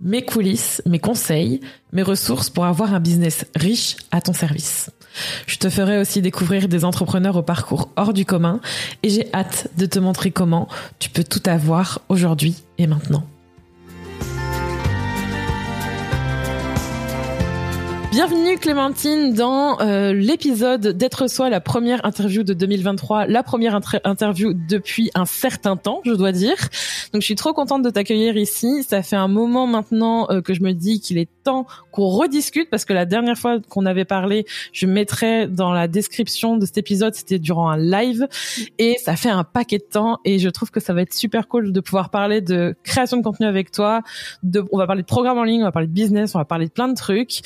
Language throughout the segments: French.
mes coulisses, mes conseils, mes ressources pour avoir un business riche à ton service. Je te ferai aussi découvrir des entrepreneurs au parcours hors du commun et j'ai hâte de te montrer comment tu peux tout avoir aujourd'hui et maintenant. Bienvenue Clémentine dans euh, l'épisode d'être soi, la première interview de 2023, la première interview depuis un certain temps, je dois dire. Donc je suis trop contente de t'accueillir ici. Ça fait un moment maintenant euh, que je me dis qu'il est temps qu'on rediscute parce que la dernière fois qu'on avait parlé, je mettrai dans la description de cet épisode, c'était durant un live et ça fait un paquet de temps et je trouve que ça va être super cool de pouvoir parler de création de contenu avec toi. On va parler de programme en ligne, on va parler de business, on va parler de plein de trucs.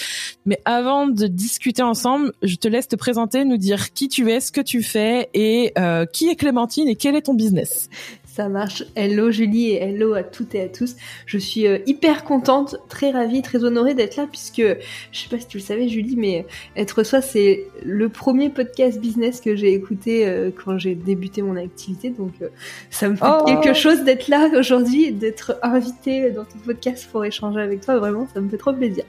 Mais avant de discuter ensemble, je te laisse te présenter, nous dire qui tu es, ce que tu fais et euh, qui est Clémentine et quel est ton business. Ça marche. Hello Julie et hello à toutes et à tous. Je suis euh, hyper contente, très ravie, très honorée d'être là puisque je sais pas si tu le savais Julie, mais être soi c'est le premier podcast business que j'ai écouté euh, quand j'ai débuté mon activité. Donc euh, ça me fait oh. quelque chose d'être là aujourd'hui, d'être invitée dans ton podcast pour échanger avec toi. Vraiment, ça me fait trop plaisir.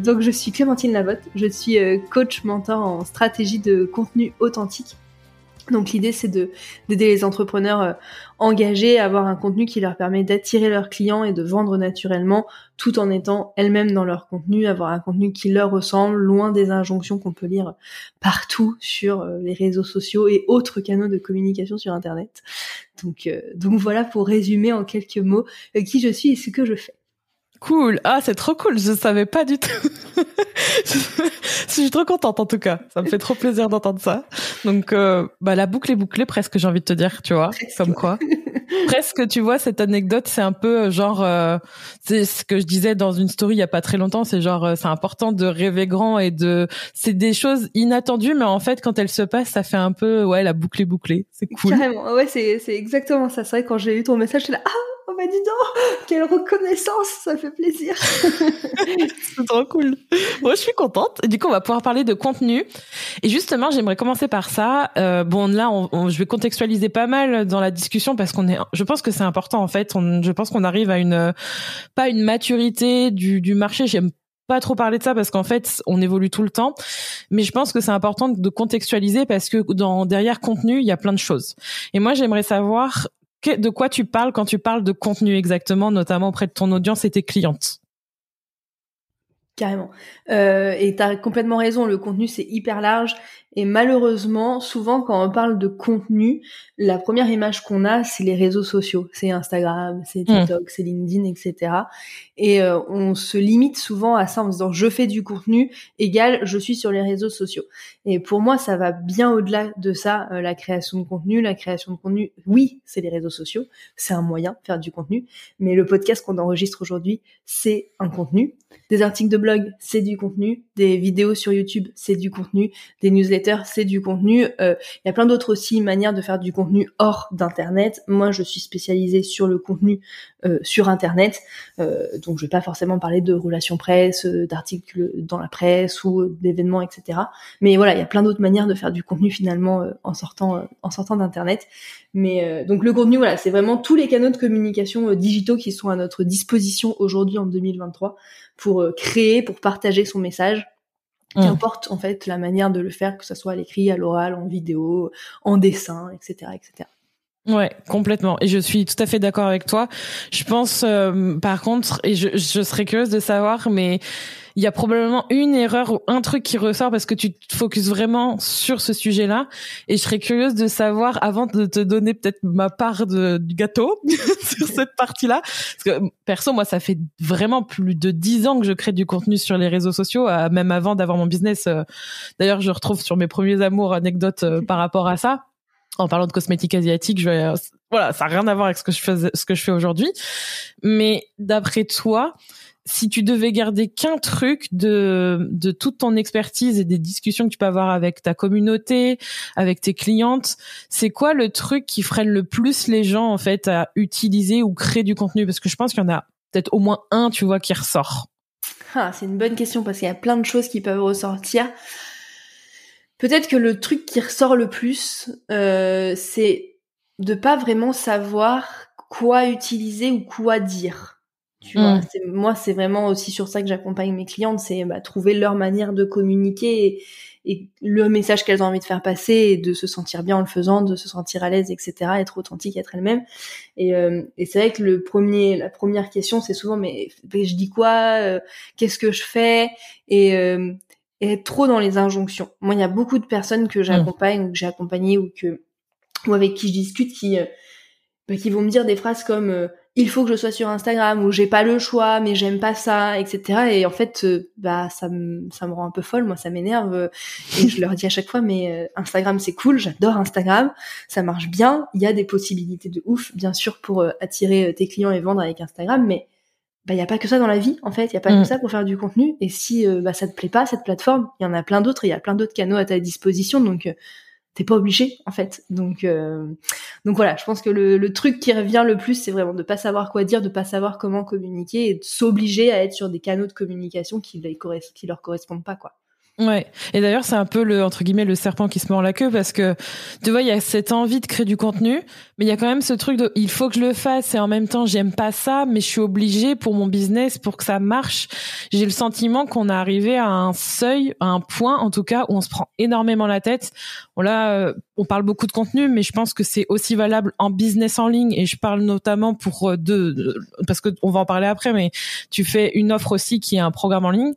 donc je suis Clémentine Labotte. Je suis coach mentor en stratégie de contenu authentique donc l'idée c'est de d'aider les entrepreneurs euh, engagés à avoir un contenu qui leur permet d'attirer leurs clients et de vendre naturellement tout en étant elles-mêmes dans leur contenu, avoir un contenu qui leur ressemble, loin des injonctions qu'on peut lire partout sur euh, les réseaux sociaux et autres canaux de communication sur internet. Donc euh, donc voilà pour résumer en quelques mots qui je suis et ce que je fais. Cool. Ah, c'est trop cool. Je savais pas du tout. je suis trop contente en tout cas. Ça me fait trop plaisir d'entendre ça. Donc, euh, bah la boucle est bouclée presque. J'ai envie de te dire, tu vois, comme quoi. presque, tu vois, cette anecdote, c'est un peu euh, genre, euh, c'est ce que je disais dans une story il y a pas très longtemps. C'est genre, euh, c'est important de rêver grand et de, c'est des choses inattendues, mais en fait, quand elles se passent, ça fait un peu, ouais, la boucle est bouclée. C'est cool. Carrément. Ouais, c'est c'est exactement ça. C'est vrai quand j'ai eu ton message, j'étais là, ah Oh bah dis donc, quelle reconnaissance, ça fait plaisir. c'est trop cool. Moi, je suis contente. Du coup, on va pouvoir parler de contenu. Et justement, j'aimerais commencer par ça. Euh, bon, là, on, je vais contextualiser pas mal dans la discussion parce qu'on est. Je pense que c'est important en fait. On, je pense qu'on arrive à une pas une maturité du, du marché. J'aime pas trop parler de ça parce qu'en fait on évolue tout le temps mais je pense que c'est important de contextualiser parce que dans derrière contenu il y a plein de choses et moi j'aimerais savoir de quoi tu parles quand tu parles de contenu exactement, notamment auprès de ton audience et tes clientes? Carrément. Euh, et tu as complètement raison, le contenu c'est hyper large et malheureusement, souvent quand on parle de contenu, la première image qu'on a, c'est les réseaux sociaux, c'est Instagram, c'est hmm. TikTok, c'est LinkedIn, etc. Et euh, on se limite souvent à ça en disant je fais du contenu égal je suis sur les réseaux sociaux. Et pour moi, ça va bien au-delà de ça, euh, la création de contenu. La création de contenu, oui, c'est les réseaux sociaux, c'est un moyen de faire du contenu, mais le podcast qu'on enregistre aujourd'hui, c'est un contenu. Des articles de blog, c'est du contenu. Des vidéos sur YouTube, c'est du contenu. Des newsletters c'est du contenu. Euh, il y a plein d'autres aussi manières de faire du contenu hors d'internet. Moi, je suis spécialisée sur le contenu euh, sur internet, euh, donc je vais pas forcément parler de relations presse, d'articles dans la presse ou d'événements, etc. Mais voilà, il y a plein d'autres manières de faire du contenu finalement en sortant en sortant d'internet. Mais donc le contenu, voilà, c'est vraiment tous les canaux de communication digitaux qui sont à notre disposition aujourd'hui en 2023 pour créer, pour partager son message Mmh. Qu'importe en fait la manière de le faire, que ce soit à l'écrit, à l'oral, en vidéo, en dessin, etc., etc. Ouais, complètement. Et je suis tout à fait d'accord avec toi. Je pense, euh, par contre, et je, je serais curieuse de savoir, mais il y a probablement une erreur ou un truc qui ressort parce que tu te focuses vraiment sur ce sujet-là. Et je serais curieuse de savoir, avant de te donner peut-être ma part de, du gâteau sur cette partie-là, parce que perso, moi, ça fait vraiment plus de dix ans que je crée du contenu sur les réseaux sociaux, euh, même avant d'avoir mon business. Euh. D'ailleurs, je retrouve sur mes premiers amours anecdotes euh, par rapport à ça. En parlant de cosmétiques asiatiques, vais, voilà, ça n'a rien à voir avec ce que je fais, ce que je fais aujourd'hui. Mais d'après toi, si tu devais garder qu'un truc de de toute ton expertise et des discussions que tu peux avoir avec ta communauté, avec tes clientes, c'est quoi le truc qui freine le plus les gens en fait à utiliser ou créer du contenu? Parce que je pense qu'il y en a peut-être au moins un, tu vois, qui ressort. Ah, c'est une bonne question parce qu'il y a plein de choses qui peuvent ressortir. Peut-être que le truc qui ressort le plus, euh, c'est de pas vraiment savoir quoi utiliser ou quoi dire. Tu vois, mm. moi, c'est vraiment aussi sur ça que j'accompagne mes clientes, c'est bah, trouver leur manière de communiquer et, le message qu'elles ont envie de faire passer et de se sentir bien en le faisant, de se sentir à l'aise, etc., être authentique, être elle-même. Et, euh, et c'est vrai que le premier, la première question, c'est souvent mais, je dis quoi, euh, qu'est-ce que je fais? Et, euh, et, être trop dans les injonctions. Moi, il y a beaucoup de personnes que j'accompagne ou que j'ai accompagnées ou que ou avec qui je discute qui bah, qui vont me dire des phrases comme il faut que je sois sur Instagram ou j'ai pas le choix mais j'aime pas ça etc et en fait euh, bah ça me ça me rend un peu folle moi ça m'énerve euh, et je leur dis à chaque fois mais euh, Instagram c'est cool j'adore Instagram ça marche bien il y a des possibilités de ouf bien sûr pour attirer tes clients et vendre avec Instagram mais bah il y a pas que ça dans la vie en fait il y a pas que mm. ça pour faire du contenu et si bah ça te plaît pas cette plateforme il y en a plein d'autres il y a plein d'autres canaux à ta disposition donc t'es pas obligé en fait. Donc euh, donc voilà, je pense que le, le, truc qui revient le plus, c'est vraiment de pas savoir quoi dire, de pas savoir comment communiquer et de s'obliger à être sur des canaux de communication qui, qui leur correspondent pas quoi. Ouais. Et d'ailleurs, c'est un peu le entre guillemets le serpent qui se mord la queue parce que tu vois, il y a cette envie de créer du contenu, mais il y a quand même ce truc de il faut que je le fasse et en même temps, j'aime pas ça, mais je suis obligée pour mon business pour que ça marche. J'ai le sentiment qu'on est arrivé à un seuil, à un point en tout cas où on se prend énormément la tête. On là, euh, on parle beaucoup de contenu, mais je pense que c'est aussi valable en business en ligne et je parle notamment pour euh, deux parce que on va en parler après, mais tu fais une offre aussi qui est un programme en ligne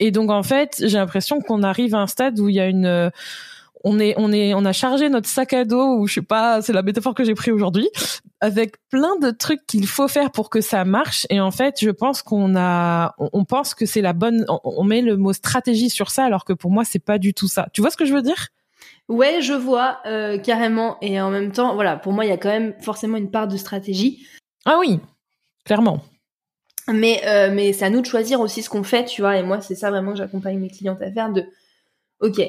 et donc en fait, j'ai l'impression qu'on arrive à un stade où il y a une euh, on est on est on a chargé notre sac à dos ou je sais pas, c'est la métaphore que j'ai pris aujourd'hui avec plein de trucs qu'il faut faire pour que ça marche et en fait, je pense qu'on a on pense que c'est la bonne on met le mot stratégie sur ça alors que pour moi, c'est pas du tout ça. Tu vois ce que je veux dire? Ouais, je vois euh, carrément et en même temps, voilà, pour moi, il y a quand même forcément une part de stratégie. Ah oui, clairement. Mais, euh, mais c'est à nous de choisir aussi ce qu'on fait, tu vois. Et moi, c'est ça vraiment que j'accompagne mes clientes à faire de, ok,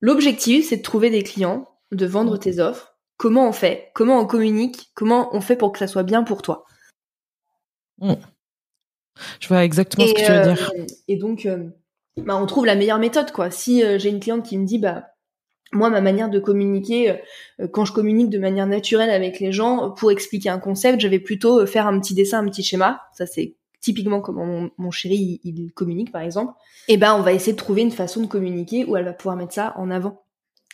l'objectif, c'est de trouver des clients, de vendre tes offres. Comment on fait? Comment on communique? Comment on fait pour que ça soit bien pour toi? Mmh. Je vois exactement ce que tu veux dire. Euh, et donc, euh, bah, on trouve la meilleure méthode, quoi. Si j'ai une cliente qui me dit, bah, moi, ma manière de communiquer, quand je communique de manière naturelle avec les gens, pour expliquer un concept, je vais plutôt faire un petit dessin, un petit schéma. Ça, c'est typiquement comme mon, chéri il, communique par exemple, et eh ben on va essayer de trouver une façon de communiquer où elle va pouvoir mettre ça en avant.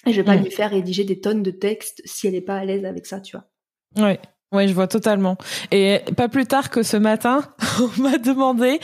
Et je vais pas mm. lui faire rédiger des tonnes de textes si elle est pas à l'aise avec ça, tu vois. Ouais. Ouais, je vois totalement. Et pas plus tard que ce matin, on m'a demandé,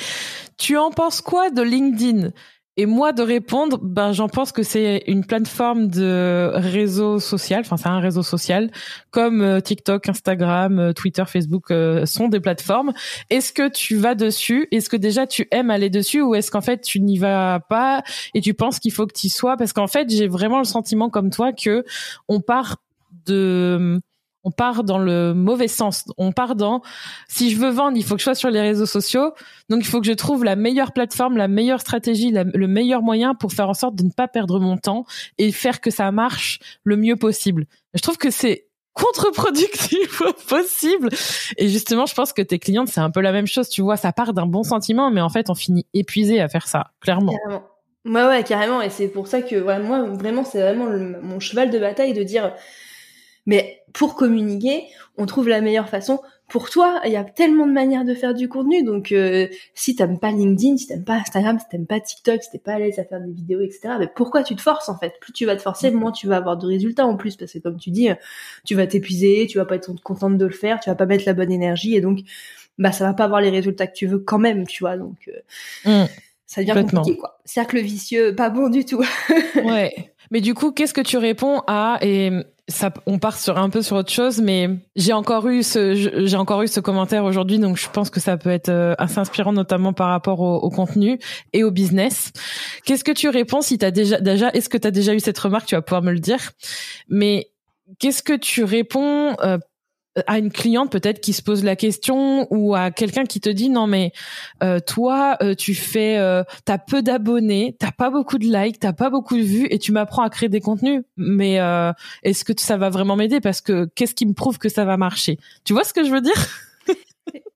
tu en penses quoi de LinkedIn? Et moi de répondre, ben j'en pense que c'est une plateforme de réseau social, enfin c'est un réseau social, comme euh, TikTok, Instagram, euh, Twitter, Facebook euh, sont des plateformes. Est-ce que tu vas dessus? Est-ce que déjà tu aimes aller dessus? Ou est-ce qu'en fait tu n'y vas pas et tu penses qu'il faut que tu y sois? Parce qu'en fait j'ai vraiment le sentiment comme toi que on part de on part dans le mauvais sens. On part dans si je veux vendre, il faut que je sois sur les réseaux sociaux. Donc il faut que je trouve la meilleure plateforme, la meilleure stratégie, le meilleur moyen pour faire en sorte de ne pas perdre mon temps et faire que ça marche le mieux possible. Je trouve que c'est contre-productif possible. Et justement, je pense que tes clientes, c'est un peu la même chose. Tu vois, ça part d'un bon sentiment, mais en fait, on finit épuisé à faire ça, clairement. Ouais, ouais, carrément. Et c'est pour ça que moi, vraiment, c'est vraiment mon cheval de bataille de dire mais pour communiquer, on trouve la meilleure façon. Pour toi, il y a tellement de manières de faire du contenu. Donc, euh, si t'aimes pas LinkedIn, si t'aimes pas Instagram, si t'aimes pas TikTok, si t'es pas à l'aise à faire des vidéos, etc. Mais pourquoi tu te forces en fait? Plus tu vas te forcer, moins tu vas avoir de résultats en plus, parce que comme tu dis, euh, tu vas t'épuiser, tu vas pas être contente de le faire, tu vas pas mettre la bonne énergie, et donc, bah, ça va pas avoir les résultats que tu veux quand même, tu vois. Donc, euh, mm. ça devient compliqué, quoi. Cercle vicieux, pas bon du tout. ouais. Mais du coup, qu'est-ce que tu réponds à et ça, on part sur un peu sur autre chose, mais j'ai encore eu ce, j'ai encore eu ce commentaire aujourd'hui, donc je pense que ça peut être euh, assez inspirant, notamment par rapport au, contenu et au business. Qu'est-ce que tu réponds si t'as déjà, déjà, est-ce que tu as déjà eu cette remarque? Tu vas pouvoir me le dire. Mais qu'est-ce que tu réponds euh, à une cliente peut-être qui se pose la question ou à quelqu'un qui te dit non mais euh, toi euh, tu fais euh, t'as peu d'abonnés t'as pas beaucoup de likes t'as pas beaucoup de vues et tu m'apprends à créer des contenus. Mais euh, est-ce que ça va vraiment m'aider? Parce que qu'est-ce qui me prouve que ça va marcher? Tu vois ce que je veux dire?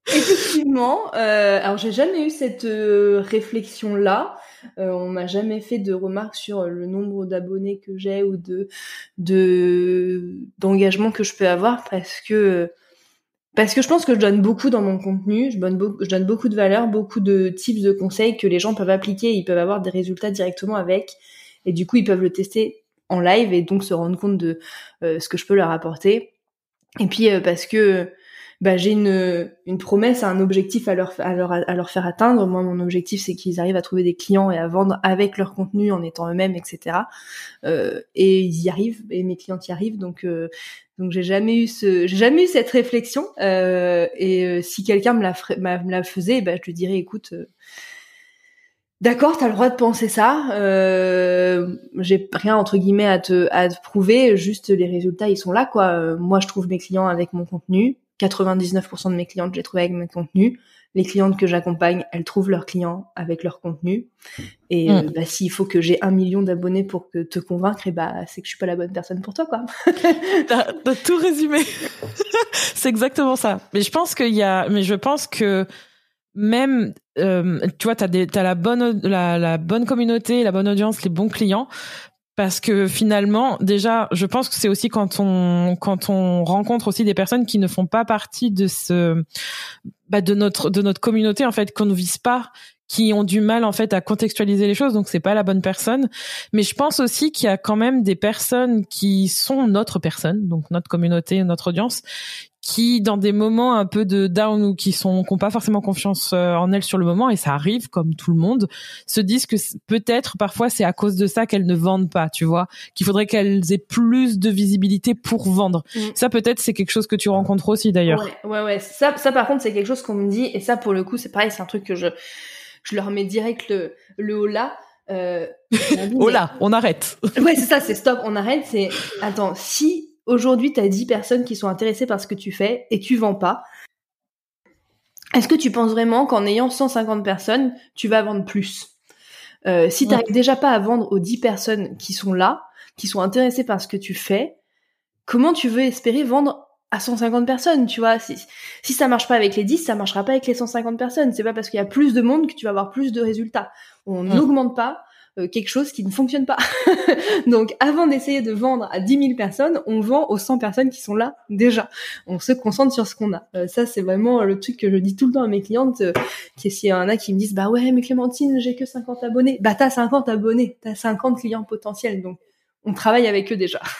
Effectivement, euh, alors j'ai jamais eu cette réflexion là. Euh, on m'a jamais fait de remarques sur le nombre d'abonnés que j'ai ou de de d'engagement que je peux avoir parce que je pense que je donne beaucoup dans mon contenu, je donne, beaucoup, de valeur, beaucoup de tips, de conseils que les gens peuvent appliquer, ils peuvent avoir des résultats directement avec, et du coup ils peuvent le tester en live et donc se rendre compte de euh, ce que je peux leur apporter. Et puis euh, parce que bah, j'ai une, une promesse, un objectif à leur, à, leur, à leur faire atteindre. Moi, mon objectif, c'est qu'ils arrivent à trouver des clients et à vendre avec leur contenu en étant eux-mêmes, etc. Euh, et ils y arrivent, et mes clients y arrivent. Donc, euh, donc j'ai jamais eu ce, j'ai jamais eu cette réflexion. Euh, et euh, si quelqu'un me la, me la faisait, bah, je lui dirais, écoute. Euh, D'accord, t'as le droit de penser ça. Euh, j'ai rien entre guillemets à te à te prouver. Juste les résultats, ils sont là quoi. moi, je trouve mes clients avec mon contenu. 99% de mes clientes, j'ai trouvé avec mes contenus. Les clientes que j'accompagne, elles trouvent leurs clients avec leur contenu. Et euh, mm. bah, s'il faut que j'ai un million d'abonnés pour que te convaincre, et eh bah c'est que je suis pas la bonne personne pour toi, quoi. t'as, tout résumé. c'est exactement ça. Mais je pense qu'il y a, mais je pense que même, euh, tu vois, t'as des, t'as la bonne, la, la bonne communauté, la bonne audience, les bons clients parce que finalement, déjà, je pense que c'est aussi quand on quand on rencontre aussi des personnes qui ne font pas partie de ce bah, de notre de notre communauté en fait qu'on ne vise pas, qui ont du mal en fait à contextualiser les choses, donc c'est pas la bonne personne. Mais je pense aussi qu'il y a quand même des personnes qui sont notre personne, donc notre communauté, notre audience, qui dans des moments un peu de down ou qui sont qui ont pas forcément confiance euh, en elles sur le moment et ça arrive comme tout le monde se disent que peut-être parfois c'est à cause de ça qu'elles ne vendent pas tu vois qu'il faudrait qu'elles aient plus de visibilité pour vendre mm. ça peut-être c'est quelque chose que tu rencontres aussi d'ailleurs ouais ouais, ouais. ça ça par contre c'est quelque chose qu'on me dit et ça pour le coup c'est pareil c'est un truc que je je leur mets direct le le euh, oh là, on arrête. ouais, c'est ça, c'est stop, on arrête. C'est attends, si aujourd'hui tu as 10 personnes qui sont intéressées par ce que tu fais et tu vends pas, est-ce que tu penses vraiment qu'en ayant 150 personnes, tu vas vendre plus? Euh, Si tu n'arrives déjà pas à vendre aux 10 personnes qui sont là, qui sont intéressées par ce que tu fais, comment tu veux espérer vendre à 150 personnes, tu vois? Si, si ça marche pas avec les 10, ça marchera pas avec les 150 personnes. C'est pas parce qu'il y a plus de monde que tu vas avoir plus de résultats. On n'augmente pas euh, quelque chose qui ne fonctionne pas. Donc, avant d'essayer de vendre à 10 000 personnes, on vend aux 100 personnes qui sont là déjà. On se concentre sur ce qu'on a. Euh, ça, c'est vraiment le truc que je dis tout le temps à mes clientes. Euh, qui s'il y en a qui me disent, bah ouais, mais Clémentine, j'ai que 50 abonnés. Bah t'as 50 abonnés, t'as 50 clients potentiels. Donc, on travaille avec eux déjà.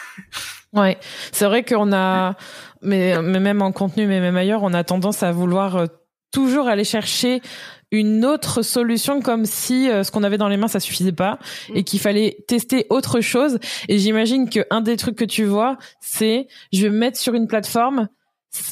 Ouais, c'est vrai qu'on a, mais, mais même en contenu, mais même ailleurs, on a tendance à vouloir toujours aller chercher une autre solution comme si euh, ce qu'on avait dans les mains ça suffisait pas et qu'il fallait tester autre chose et j'imagine que un des trucs que tu vois c'est je vais me mettre sur une plateforme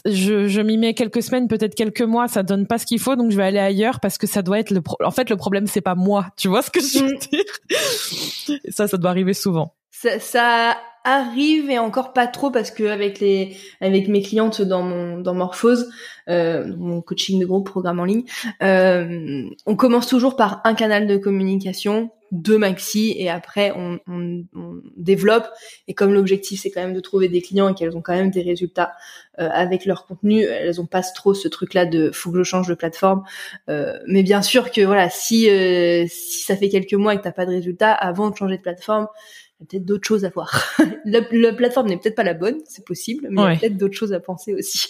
je, je m'y mets quelques semaines, peut-être quelques mois, ça donne pas ce qu'il faut, donc je vais aller ailleurs parce que ça doit être le. Pro en fait, le problème c'est pas moi, tu vois ce que je veux mm. dire? Ça, ça doit arriver souvent. Ça, ça arrive et encore pas trop parce que avec les avec mes clientes dans mon dans Morphose, euh, mon coaching de groupe, programme en ligne, euh, on commence toujours par un canal de communication, deux maxi et après on, on, on développe. Et comme l'objectif c'est quand même de trouver des clients et qu'elles ont quand même des résultats euh, avec leur contenu, elles ont pas trop ce truc là de faut que je change de plateforme. Mais bien sûr que voilà, si si ça fait quelques mois et que t'as pas de résultats, avant de changer de plateforme il y a peut-être d'autres choses à voir. la, plateforme n'est peut-être pas la bonne, c'est possible, mais il y a peut-être d'autres choses à penser aussi.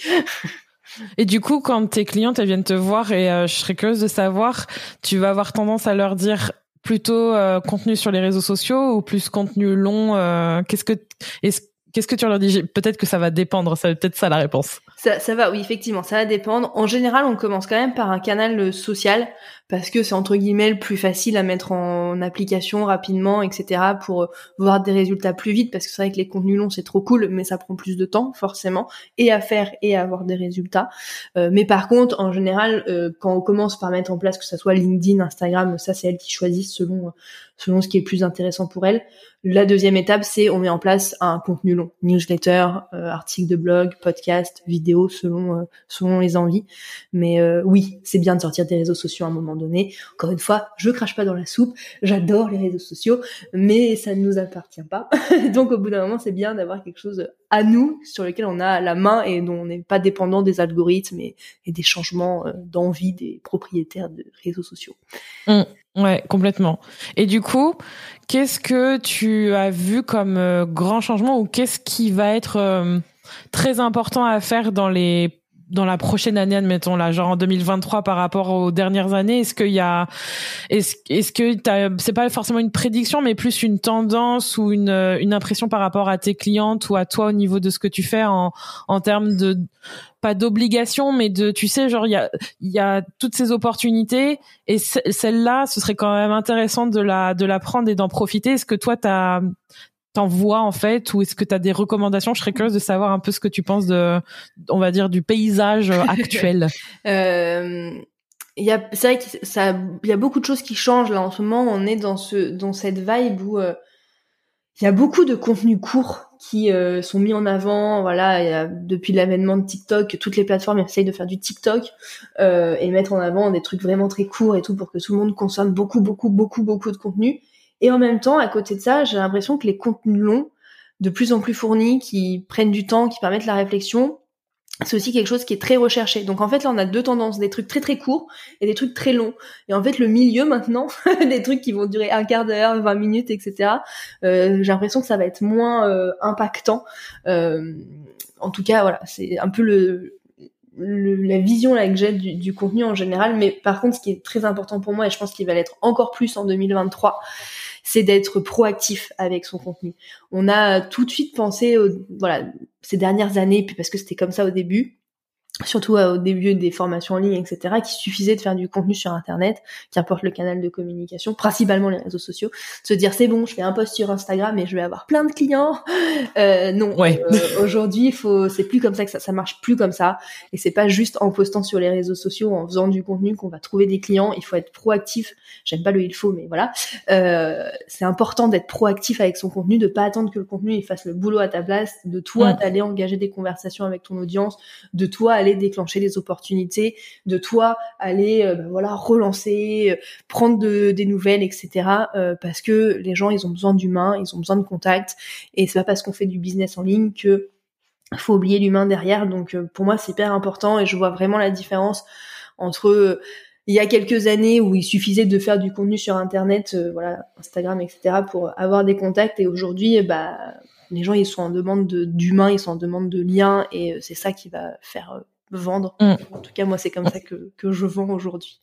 et du coup, quand tes clientes elles viennent te voir, et euh, je serais curieuse de savoir, tu vas avoir tendance à leur dire plutôt euh, contenu sur les réseaux sociaux ou plus contenu long euh, Qu'est-ce que est-ce Qu'est-ce que tu leur dis? Peut-être que ça va dépendre, ça peut-être ça la réponse. Ça, ça va, oui, effectivement, ça va dépendre. En général, on commence quand même par un canal social parce que c'est entre guillemets le plus facile à mettre en application rapidement, etc. pour euh, voir des résultats plus vite parce que c'est vrai que les contenus longs c'est trop cool, mais ça prend plus de temps forcément et à faire et à avoir des résultats. Euh, mais par contre, en général, quand on commence par mettre en place que ça soit LinkedIn, Instagram, ça c'est elles qui choisissent selon selon ce qui est le plus intéressant pour elles La deuxième étape, c'est on met en place un contenu long, newsletter, euh, article de blog, podcast, vidéo, selon euh, selon les envies. Mais euh, oui, c'est bien de sortir des réseaux sociaux à un moment donné. Encore une fois, je crache pas dans la soupe. J'adore les réseaux sociaux, mais ça ne nous appartient pas. Donc au bout d'un moment, c'est bien d'avoir quelque chose à nous sur lequel on a la main et dont on n'est pas dépendant des algorithmes et, des changements d'envie des propriétaires de réseaux sociaux. Mmh. Ouais, complètement. Et du coup, qu'est-ce que tu as vu comme euh, grand changement ou qu'est-ce qui va être euh, très important à faire dans les dans la prochaine année, admettons là, genre en 2023 par rapport aux dernières années, est-ce qu'il y a, est-ce, est-ce que c'est pas forcément une prédiction, mais plus une tendance ou une, une impression par rapport à tes clientes ou à toi au niveau de ce que tu fais en, en termes de, pas d'obligation, mais de, tu sais, genre il y a, il y a toutes ces opportunités et celle-là, ce serait quand même intéressant de la, de la prendre et d'en profiter. Est-ce que toi, t'as, t'en vois en fait ou est-ce que tu as des recommandations? Je serais curieuse de savoir un peu ce que tu penses de, on va dire, du paysage euh, actuel. euh, y a, c'est vrai qu'il ça, il y a beaucoup de choses qui changent là en ce moment. On est dans ce, dans cette vibe où euh, il y a beaucoup de contenus courts qui euh, sont mis en avant. Voilà, depuis l'avènement de TikTok, toutes les plateformes essayent de faire du TikTok euh, et mettre en avant des trucs vraiment très courts et tout pour que tout le monde consomme beaucoup, beaucoup, beaucoup, beaucoup de contenu. Et en même temps, à côté de ça, j'ai l'impression que les contenus longs, de plus en plus fournis, qui prennent du temps, qui permettent la réflexion, c'est aussi quelque chose qui est très recherché. Donc en fait là on a deux tendances, des trucs très très courts et des trucs très longs. Et en fait le milieu maintenant, des trucs qui vont durer un quart d'heure, 20 minutes, etc. Euh, j'ai l'impression que ça va être moins euh, impactant. Euh, en tout cas voilà, c'est un peu le, la vision là que j'ai du, du, contenu en général. Mais par contre ce qui est très important pour moi et je pense qu'il va l'être encore plus en 2023, c'est d'être proactif avec son contenu. On a tout de suite pensé, voilà, ces dernières années, puis parce que c'était comme ça au début, surtout euh, au début des formations en ligne, etc., qu'il suffisait de faire du contenu sur Internet, qu'importe le canal de communication, principalement les réseaux sociaux, se dire c'est bon, je fais un post sur Instagram et je vais avoir plein de clients. Euh, non, ouais. euh, aujourd'hui, faut, c'est plus comme ça que ça, ça marche plus comme ça, et c'est pas juste en postant sur les réseaux sociaux, en faisant du contenu qu'on va trouver des clients. Il faut être proactif. J'aime pas le il faut, mais voilà, euh, c'est important d'être proactif avec son contenu, de pas attendre que le contenu il fasse le boulot à ta place, de toi d'aller engager des conversations avec ton audience, de toi aller déclencher des opportunités, de toi aller euh, ben voilà relancer, euh, prendre de, des nouvelles, etc. Euh, parce que les gens ils ont besoin d'humains, ils ont besoin de contact et c'est pas parce qu'on fait du business en ligne que faut oublier l'humain derrière. Donc pour moi c'est hyper important et je vois vraiment la différence entre il y a quelques années où il suffisait de faire du contenu sur internet, voilà Instagram, etc. pour avoir des contacts et aujourd'hui bah les gens ils sont en demande d'humains, ils sont en demande de liens et c'est ça qui va faire vendre. Mm. En tout cas, moi, c'est comme ça que, que je vends aujourd'hui.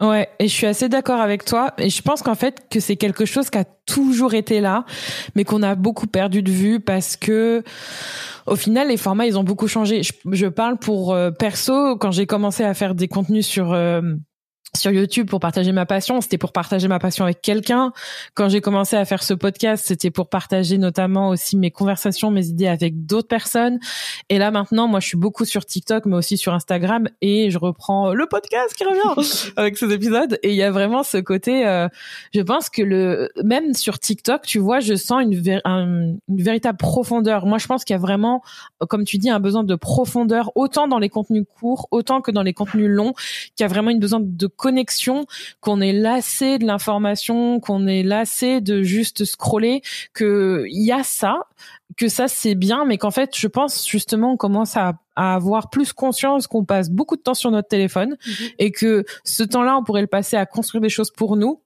Ouais, et je suis assez d'accord avec toi. Et je pense qu'en fait, que c'est quelque chose qui a toujours été là, mais qu'on a beaucoup perdu de vue parce que, au final, les formats, ils ont beaucoup changé. Je, je parle pour euh, perso, quand j'ai commencé à faire des contenus sur euh, sur YouTube pour partager ma passion, c'était pour partager ma passion avec quelqu'un. Quand j'ai commencé à faire ce podcast, c'était pour partager notamment aussi mes conversations, mes idées avec d'autres personnes. Et là maintenant, moi je suis beaucoup sur TikTok mais aussi sur Instagram et je reprends le podcast qui revient avec ces épisodes et il y a vraiment ce côté euh, je pense que le même sur TikTok, tu vois, je sens une, une véritable profondeur. Moi je pense qu'il y a vraiment comme tu dis un besoin de profondeur autant dans les contenus courts, autant que dans les contenus longs, qu'il y a vraiment une besoin de connexion, qu'on est lassé de l'information, qu'on est lassé de juste scroller, que il y a ça, que ça c'est bien, mais qu'en fait, je pense justement, on commence à, avoir plus conscience qu'on passe beaucoup de temps sur notre téléphone mhm. et que ce temps-là, on pourrait le passer à construire des choses pour nous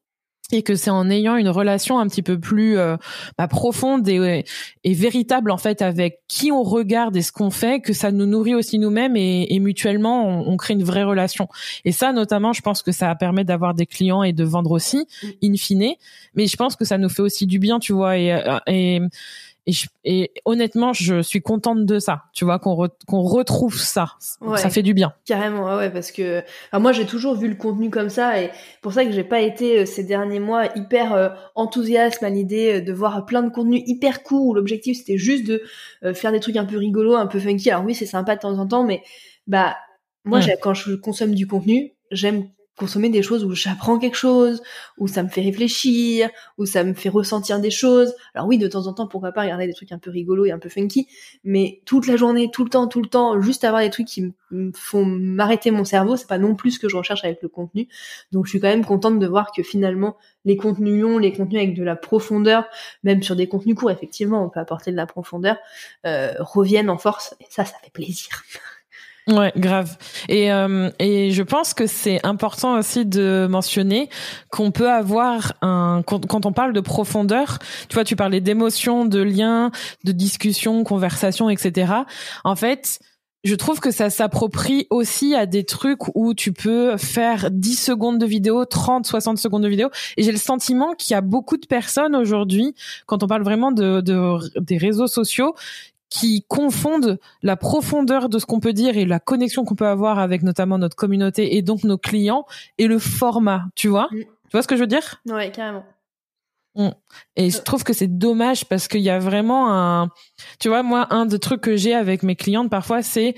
et que c'est en ayant une relation un petit peu plus euh, bah, profonde et, et, véritable en fait avec qui on regarde et ce qu'on fait que ça nous nourrit aussi nous-mêmes et, et, mutuellement on, on, crée une vraie relation et ça notamment je pense que ça permet d'avoir des clients et de vendre aussi mm. in fine mais je pense que ça nous fait aussi du bien tu vois et, euh, et et, et, honnêtement, je suis contente de ça. Tu vois qu'on qu'on retrouve ça. Ça fait du bien. Carrément, ouais, parce que moi j'ai toujours vu le contenu comme ça et pour ça que j'ai pas été euh, ces derniers mois hyper euh, enthousiaste à l'idée euh, de voir plein de contenus hyper courts où l'objectif c'était juste de faire des trucs un peu rigolos, un peu funky. Alors oui, c'est sympa de temps en temps, mais bah moi mm. quand je consomme du contenu, j'aime consommer des choses où j'apprends quelque chose, où ça me fait réfléchir, où ça me fait ressentir des choses. Alors oui, de temps en temps, pourquoi pas regarder des trucs un peu rigolos et un peu funky, mais toute la journée, tout le temps, tout le temps, juste avoir des trucs qui me font m'arrêter mon cerveau, c'est pas non plus ce que je recherche avec le contenu. Donc je suis quand même contente de voir que finalement les contenus longs, les contenus avec de la profondeur, même sur des contenus courts, effectivement, on peut apporter de la profondeur, euh, reviennent en force. Et ça, ça fait plaisir. Ouais, grave. Et euh, et je pense que c'est important aussi de mentionner qu'on peut avoir un quand, on parle de profondeur, tu vois, tu parlais d'émotion, de lien, de discussion, conversation, etc. En fait, je trouve que ça s'approprie aussi à des trucs où tu peux faire 10 secondes de vidéo, 30, 60 secondes de vidéo. Et j'ai le sentiment qu'il y a beaucoup de personnes aujourd'hui, quand on parle vraiment de, de des réseaux sociaux, qui confondent la profondeur de ce qu'on peut dire et la connexion qu'on peut avoir avec notamment notre communauté et donc nos clients et le format, tu vois mm. Tu vois ce que je veux dire Ouais, carrément. Mm. Et je trouve que c'est dommage parce qu'il y a vraiment un, tu vois, moi, un des trucs que j'ai avec mes clientes parfois, c'est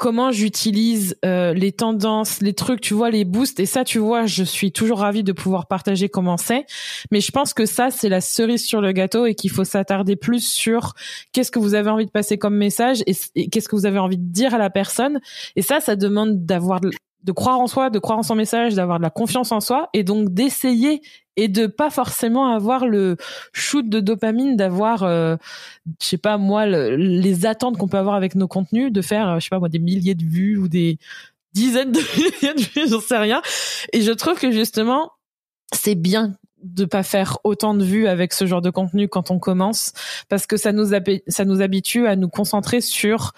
comment j'utilise euh, les tendances, les trucs, tu vois, les boosts. Et ça, tu vois, je suis toujours ravie de pouvoir partager comment c'est. Mais je pense que ça, c'est la cerise sur le gâteau et qu'il faut s'attarder plus sur qu'est-ce que vous avez envie de passer comme message et, qu'est-ce que vous avez envie de dire à la personne. Et ça, ça demande d'avoir de croire en soi, de croire en son message, d'avoir de la confiance en soi et donc d'essayer et de pas forcément avoir le shoot de dopamine d'avoir euh, je sais pas moi les attentes qu'on peut avoir avec nos contenus de faire je sais pas moi des milliers de vues ou des dizaines de milliers de vues j'en sais rien. Et je trouve que justement c'est bien de pas faire autant de vues avec ce genre de contenu quand on commence parce que ça nous ça nous habitue à nous concentrer sur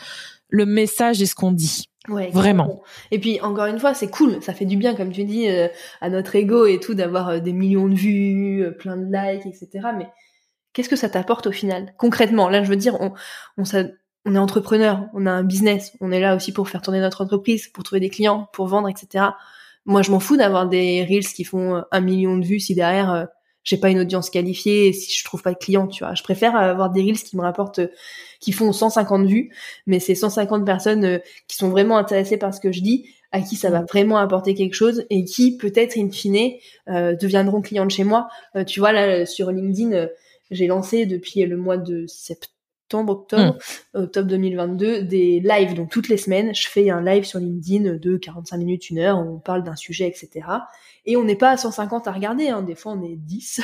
le message et ce qu'on dit Ouais, vraiment. Et puis encore une fois, c'est cool, ça fait du bien, comme tu dis, euh, à notre ego et tout, d'avoir euh, des millions de vues, euh, plein de likes, etc. Mais qu'est-ce que ça t'apporte au final, concrètement Là, je veux dire, on, on, on est entrepreneur, on a un business, on est là aussi pour faire tourner notre entreprise, pour trouver des clients, pour vendre, etc. Moi, je m'en fous d'avoir des reels qui font un million de vues si derrière j'ai pas une audience qualifiée et si je trouve pas de clients, tu vois. Je préfère avoir des reels qui me rapportent, qui font 150 vues, mais c'est 150 personnes euh, qui sont vraiment intéressées par ce que je dis, à qui ça va mm. vraiment apporter quelque chose et qui peut-être in fine euh, deviendront clients de chez moi. Euh, tu vois là sur LinkedIn, j'ai lancé depuis le mois de septembre, octobre, mm. octobre 2022, des lives. Donc toutes les semaines, je fais un live sur LinkedIn de 45 minutes, une heure, où on parle d'un sujet, etc. Et on n'est pas à 150 à regarder, hein. des fois on est 10.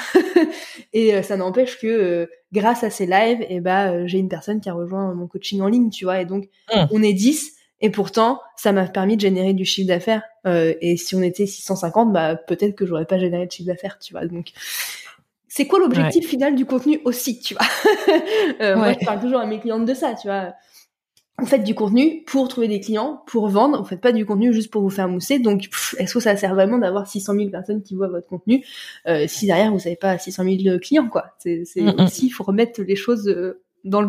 et euh, ça n'empêche que euh, grâce à ces lives, et eh ben, euh, j'ai une personne qui a rejoint mon coaching en ligne, tu vois. Et donc mmh. on est 10 et pourtant ça m'a permis de générer du chiffre d'affaires. et si on était 650, bah peut-être que j'aurais pas généré de chiffre d'affaires, tu vois. Donc c'est quoi l'objectif final du contenu aussi, tu vois? Moi je parle toujours à mes clientes de ça, tu vois. Vous faites du contenu pour trouver des clients, pour vendre. Vous faites pas du contenu juste pour vous faire mousser. Donc, est-ce que ça sert vraiment d'avoir 600 000 personnes qui voient votre contenu euh, si derrière vous n'avez pas 600 000 clients, quoi? C'est aussi, il faut remettre les choses euh, dans le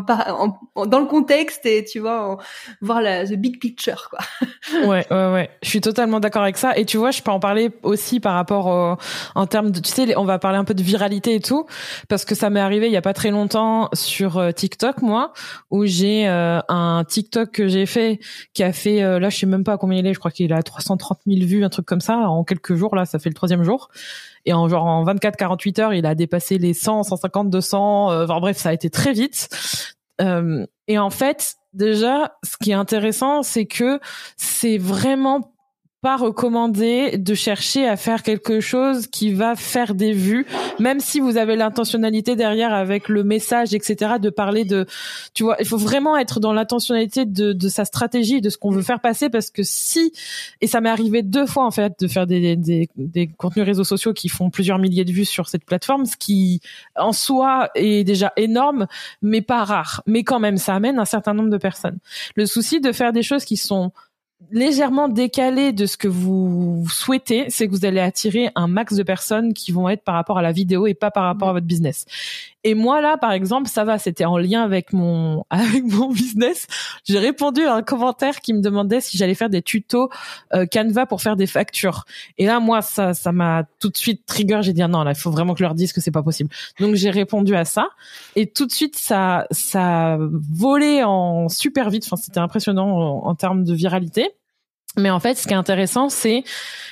dans le contexte et tu vois voir la the big picture quoi. ouais ouais ouais, je suis totalement d'accord avec ça. Et tu vois, je peux en parler aussi par rapport en termes de tu sais on va parler un peu de viralité et tout parce que ça m'est arrivé il y a pas très longtemps sur euh, TikTok moi où j'ai euh, un TikTok que j'ai fait qui a fait euh, là je sais même pas combien il est, je crois qu'il a 330 000 vues un truc comme ça en quelques jours là, ça fait le troisième jour. Et en genre en 24 48 heures il a dépassé les 100 150 200 euh, enfin bref ça a été très vite et en fait déjà ce qui est intéressant c'est que c'est vraiment pas recommandé de chercher à faire quelque chose qui va faire des vues, même si vous avez l'intentionnalité derrière avec le message, etc., de parler de, tu vois, il faut vraiment être dans l'intentionnalité de, de sa stratégie, de ce qu'on veut faire passer, parce que si, et ça m'est arrivé deux fois en fait de faire des, des, des contenus réseaux sociaux qui font plusieurs milliers de vues sur cette plateforme, ce qui en soi est déjà énorme, mais pas rare, mais quand même ça amène un certain nombre de personnes. Le souci de faire des choses qui sont légèrement décalé de ce que vous souhaitez, c'est que vous allez attirer un max de personnes qui vont être par rapport à la vidéo et pas par rapport à votre business. Et moi là, par exemple, ça va, c'était en lien avec mon avec mon business. J'ai répondu à un commentaire qui me demandait si j'allais faire des tutos euh, Canva pour faire des factures. Et là, moi, ça ça m'a tout de suite trigger. J'ai dit ah non, là, il faut vraiment que je leur dise que c'est pas possible. Donc j'ai répondu à ça et tout de suite ça ça volait en super vite. Enfin, c'était impressionnant en termes de viralité. Mais en fait, ce qui est intéressant, c'est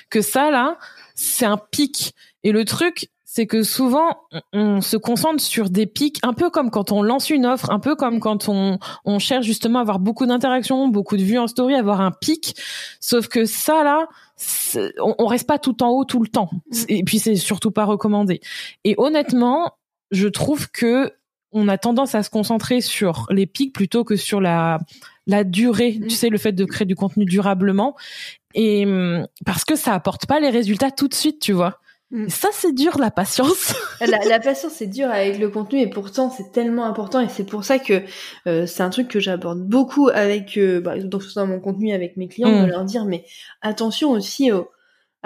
que ça là, c'est un pic. Et le truc, c'est que souvent on se concentre sur des pics, un peu comme quand on lance une offre, un peu comme quand on, on cherche justement à avoir beaucoup d'interactions, beaucoup de vues en story, avoir un pic. Sauf que ça là, on, on reste pas tout en haut tout le temps. Mm. Et puis c'est surtout pas recommandé. Et honnêtement, je trouve que on a tendance à se concentrer sur les pics plutôt que sur la la durée, mm. tu sais, le fait de créer du contenu durablement. Et mm, parce que ça apporte pas les résultats tout de suite, tu vois. Mm. Ça, c'est dur, la patience. la, patience, c'est dur avec le contenu et pourtant, c'est tellement important et c'est pour ça que euh, c'est un truc que j'aborde beaucoup avec, euh, bah, dans mon contenu avec mes clients, de mm. leur dire, mais attention aussi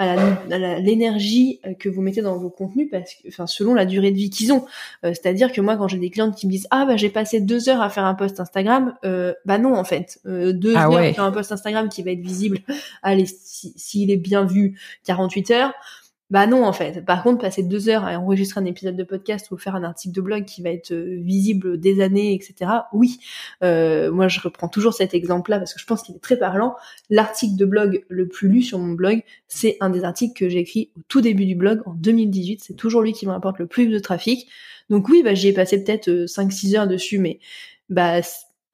à l'énergie euh, que vous mettez dans vos contenus parce que, enfin, selon la durée de vie qu'ils ont. C'est-à-dire que moi, quand j'ai des clientes qui me disent, ah, bah, j'ai passé deux heures à faire un post Instagram, bah non, en fait. deux ah heures à faire un post Instagram qui va être visible, allez, s'il est bien vu, 48 heures, bah non en fait. Par contre, passer deux heures à enregistrer un épisode de podcast ou faire un article de blog qui va être euh, visible des années, etc. Oui, euh, moi je reprends toujours cet exemple-là parce que je pense qu'il est très parlant. L'article de blog le plus lu sur mon blog, c'est un des articles que j'ai écrit au tout début du blog en 2018. C'est toujours lui qui m'apporte le plus de trafic. Donc oui, bah j'y ai passé peut-être 5-6 euh, heures dessus, mais bah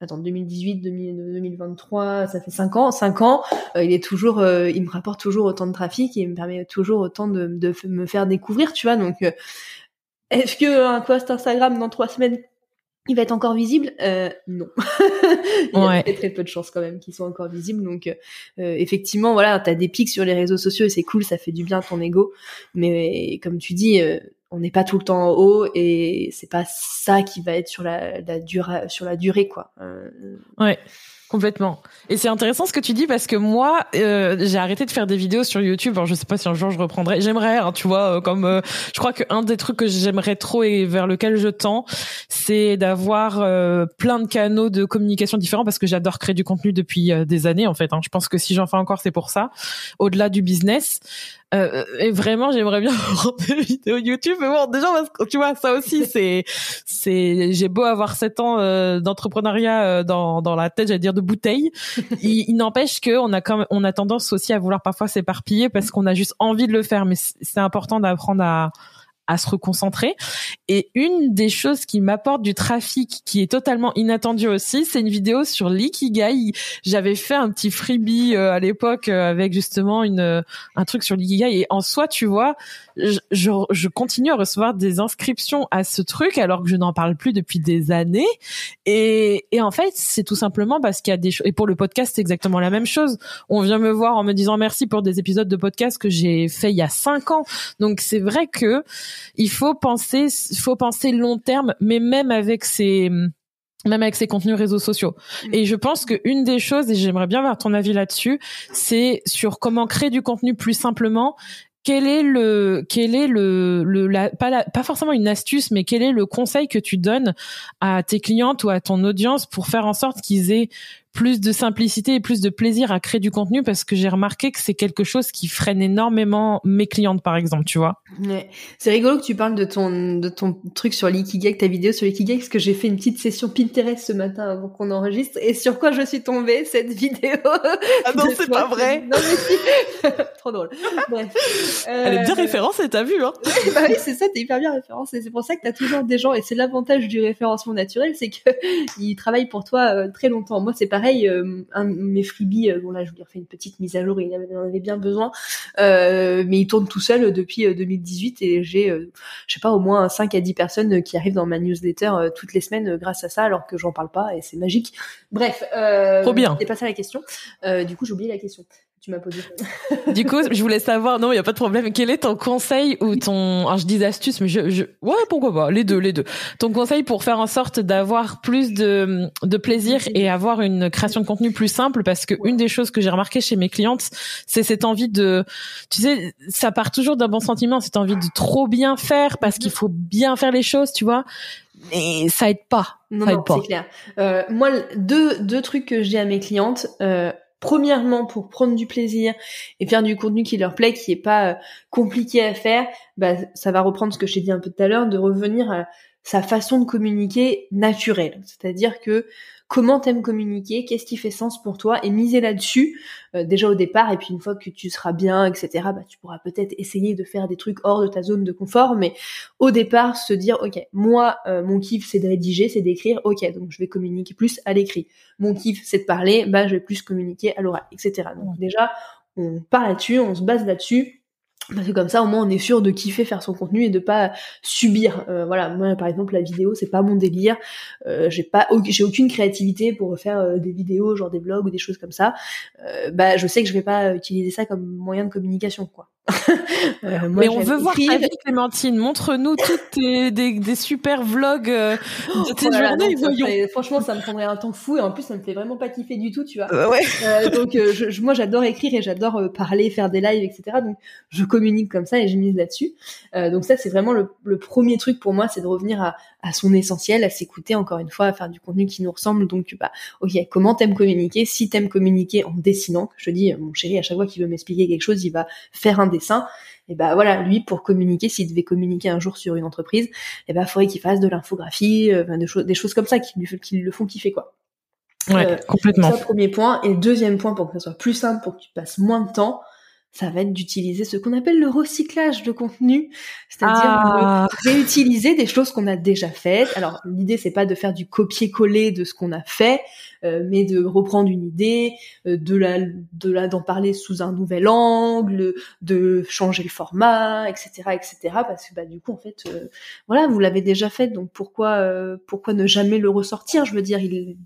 attends 2018 2023 ça fait 5 ans 5 ans euh, il est toujours euh, il me rapporte toujours autant de trafic et il me permet toujours autant de, de me faire découvrir tu vois donc euh, est-ce que un post Instagram dans 3 semaines il va être encore visible? Non. Il y a très, peu de chances quand même qu'il soit encore visible donc effectivement voilà t'as des pics sur les réseaux sociaux et c'est cool ça fait du bien à ton ego mais comme tu dis on n'est pas tout le temps en haut et c'est pas ça qui va être sur la, la durée sur la durée quoi. Euh, ouais. Complètement. Et c'est intéressant ce que tu dis parce que moi, euh, j'ai arrêté de faire des vidéos sur YouTube. Alors je sais pas si un jour je reprendrai. J'aimerais, hein, tu vois, euh, comme euh, je crois qu'un des trucs que j'aimerais trop et vers lequel je tends, c'est d'avoir plein de canaux de communication différents parce que j'adore créer du contenu depuis des années en fait. Hein. Je pense que si j'en fais encore, c'est pour ça. Au-delà du business. Et vraiment, j'aimerais bien reprendre des vidéos YouTube. Mais bon, déjà parce que tu vois, ça aussi, c'est, c'est, j'ai beau avoir sept ans d'entrepreneuriat dans dans la tête, j'allais dire de bouteille. il, n'empêche que on a quand on a tendance aussi à vouloir parfois s'éparpiller parce qu'on a juste envie de le faire, mais c'est important d'apprendre à à se reconcentrer. Et une des choses qui m'apporte du trafic qui est totalement inattendu aussi, c'est une vidéo sur l'ikigai. J'avais fait un petit freebie euh, à l'époque euh, avec justement une un truc sur l'ikigai et en soi, tu vois, je, je, continue à recevoir des inscriptions à ce truc alors que je n'en parle plus depuis des années. Et, et en fait, c'est tout simplement parce qu'il y a des choses. Et pour le podcast, c'est exactement la même chose. On vient me voir en me disant merci pour des épisodes de podcast que j'ai fait il y a cinq ans. Donc c'est vrai que il faut penser, il faut penser long terme, mais même avec ces même avec ces contenus réseaux sociaux. Mm. Et je pense qu'une des choses, et j'aimerais bien avoir ton avis là-dessus, c'est sur comment créer du contenu plus simplement quel est le quel est le, le pas, pas forcément une astuce mais quel est le conseil que tu donnes à tes clientes ou à ton audience pour faire en sorte qu'ils aient plus de simplicité et plus de plaisir à créer du contenu parce que j'ai remarqué que c'est quelque chose qui freine énormément mes clientes par exemple, tu vois. Ouais. C'est rigolo que tu parles de ton de ton truc sur l'ikigai, ta vidéo sur l'ikigai parce que j'ai fait une petite session Pinterest ce matin avant qu'on enregistre et sur quoi je suis tombée cette vidéo? Ah non, c'est pas vrai. Non mais si. Trop drôle. Bref. Elle est bien euh, référencée, t'as vu hein Bah oui, c'est ça, t'es hyper bien référencée. C'est pour ça que t'as toujours des gens et c'est l'avantage du référencement naturel, c'est que ils travaillent pour toi euh, très longtemps. Moi, c'est pas pareil, euh, un mes freebies, euh, bon là je vous refait une petite mise à jour, il en avait bien besoin, euh, mais il tourne tout seul depuis 2018 et j'ai, je sais pas, au moins 5 à 10 personnes qui arrivent dans ma newsletter toutes les semaines grâce à ça, alors que j'en parle pas et c'est magique. Bref, trop bien. C'est pas ça la question. du coup j'ai oublié la question tu m'as posé. du coup, je voulais savoir, non, il y a pas de problème. Quel est ton conseil ou ton, alors je dis astuce, mais je, je, ouais, pourquoi pas, les deux, les deux. Ton conseil pour faire en sorte d'avoir plus de, de plaisir et avoir une création de contenu plus simple, parce que une des choses que j'ai remarqué chez mes clientes, c'est cette envie de, tu sais, ça part toujours d'un bon sentiment, cette envie de trop bien faire parce qu'il faut bien faire les choses, tu vois. Et ça aide pas. Non, ça non, c'est clair. Euh, moi, deux, deux trucs que je dis à mes clientes. Euh, premièrement pour prendre du plaisir et faire du contenu qui leur plaît, qui est pas euh, compliqué à faire, bah, ça va reprendre ce que je t'ai dit un peu tout à l'heure, de revenir à sa façon de communiquer naturelle. C'est-à-dire que comment t'aimes communiquer, qu'est-ce qui fait sens pour toi et miser là-dessus euh, déjà au départ et puis une fois que tu seras bien, etc. Bah, tu pourras peut-être essayer de faire des trucs hors de ta zone de confort, mais au départ se dire ok moi euh, mon kiff c'est de rédiger, c'est d'écrire, ok donc je vais communiquer plus à l'écrit. Mon kiff c'est de parler, bah je vais plus communiquer à l'oral, etc. Donc déjà on part là-dessus, on se base là-dessus parce que comme ça, au moins, on est sûr de kiffer faire son contenu et de pas subir. Euh, voilà, moi, par exemple, la vidéo, c'est pas mon délire. Euh, j'ai pas, j'ai aucune créativité pour faire euh, des vidéos, genre des vlogs ou des choses comme ça. Bah, je sais que je vais pas utiliser ça comme moyen de communication, quoi. Euh, moi, Mais on veut voir ta vie, Clémentine. Montre-nous toutes tes des, des, super vlogs euh, de tes journées. voyons. franchement, ça me prendrait un temps fou et en plus, ça me fait vraiment pas kiffer du tout, tu vois. ouais. Euh, donc, je, moi, j'adore écrire et j'adore parler, faire des lives, etc. Donc, je communique comme ça et je mise là-dessus. donc ça, c'est vraiment le, le, premier truc pour moi, c'est de revenir à, à son essentiel, à s'écouter encore une fois, à faire du contenu qui nous ressemble. Donc, bah, ok, comment t'aimes communiquer? Si t'aimes communiquer en dessinant, je te dis, mon chéri, à chaque fois qu'il veut m'expliquer quelque chose, il va faire un dessin. Et bah voilà, lui pour communiquer, s'il devait communiquer un jour sur une entreprise, et eh bah faudrait qu'il fasse de l'infographie, euh, des choses, des choses comme ça qui, qui le font kiffer quoi. Ouais, euh, complètement. Ça premier point. Et deuxième point pour que ça soit plus simple, pour que tu passes moins de temps, ça va être d'utiliser ce qu'on appelle le recyclage de contenu, c'est-à-dire ah. réutiliser des choses qu'on a déjà faites. Alors l'idée c'est pas de faire du copier-coller de ce qu'on a fait, euh, mais de reprendre une idée, euh, de la de la d'en parler sous un nouvel angle, de changer le format, etc., etc. Parce que bah du coup en fait, euh, voilà, vous l'avez déjà fait, donc pourquoi pourquoi ne jamais le ressortir? Je veux dire, il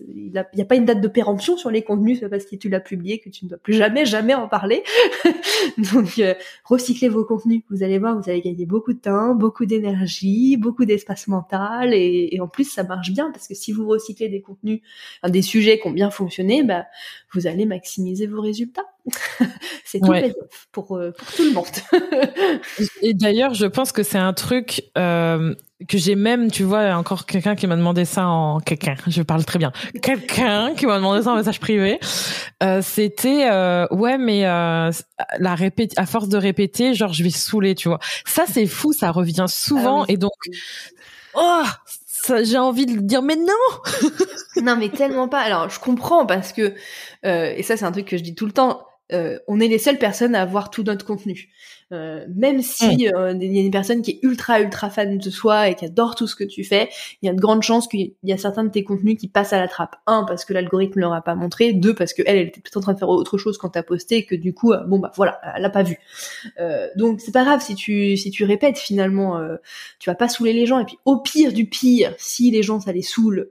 il y a, pas une date de péremption sur les contenus, c'est parce que tu l'as publié que tu ne dois plus jamais jamais en parler. donc recyclez vos contenus, vous allez voir, vous allez gagner beaucoup de temps, beaucoup d'énergie, beaucoup d'espace mental, et, et en plus ça marche bien parce que si vous recyclez des contenus des sujets qui ont bien fonctionné, bah, vous allez maximiser vos résultats. c'est tout pour, euh, pour tout le monde. et d'ailleurs, je pense que c'est un truc euh, que j'ai même, tu vois, encore quelqu'un qui m'a demandé ça en quelqu'un, je parle très bien, quelqu'un qui m'a demandé ça en message privé. Euh, c'était ouais, mais la répét à force de répéter, genre je vais saouler, tu vois. Ça c'est fou, ça revient souvent ah et donc oh j'ai envie de dire mais non non mais tellement pas alors je comprends parce que euh, et ça c'est un truc que je dis tout le temps euh, on est les seules personnes à avoir tout notre contenu. Euh, même si euh, il y a une personne qui est ultra ultra fan de soi et qui adore tout ce que tu fais, il y a de grandes chances qu'il y a certains de tes contenus qui passent à la trappe. Un parce que l'algorithme leur a pas montré, deux parce que elle, elle était peut-être en train de faire autre chose quand t'as posté et que du coup bon bah voilà, elle l'a pas vu. donc c'est pas grave si tu si tu répètes finalement, tu vas pas saouler les gens et puis au pire du pire, si les gens ça les saoule,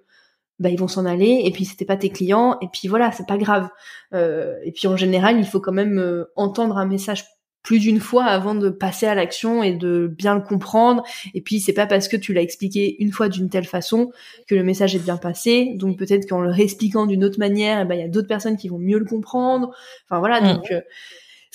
bah ils vont s'en aller et puis c'était pas tes clients et puis voilà c'est pas grave. Euh, et puis en général il faut quand même euh, entendre un message plus d'une fois avant de passer à l'action et de bien le comprendre. Et puis c'est pas parce que tu l'as expliqué une fois d'une telle façon que le message est bien passé. Donc peut-être qu'en le réexpliquant d'une autre manière eh ben, il y a d'autres personnes qui vont mieux le comprendre. Enfin voilà mmh. donc euh,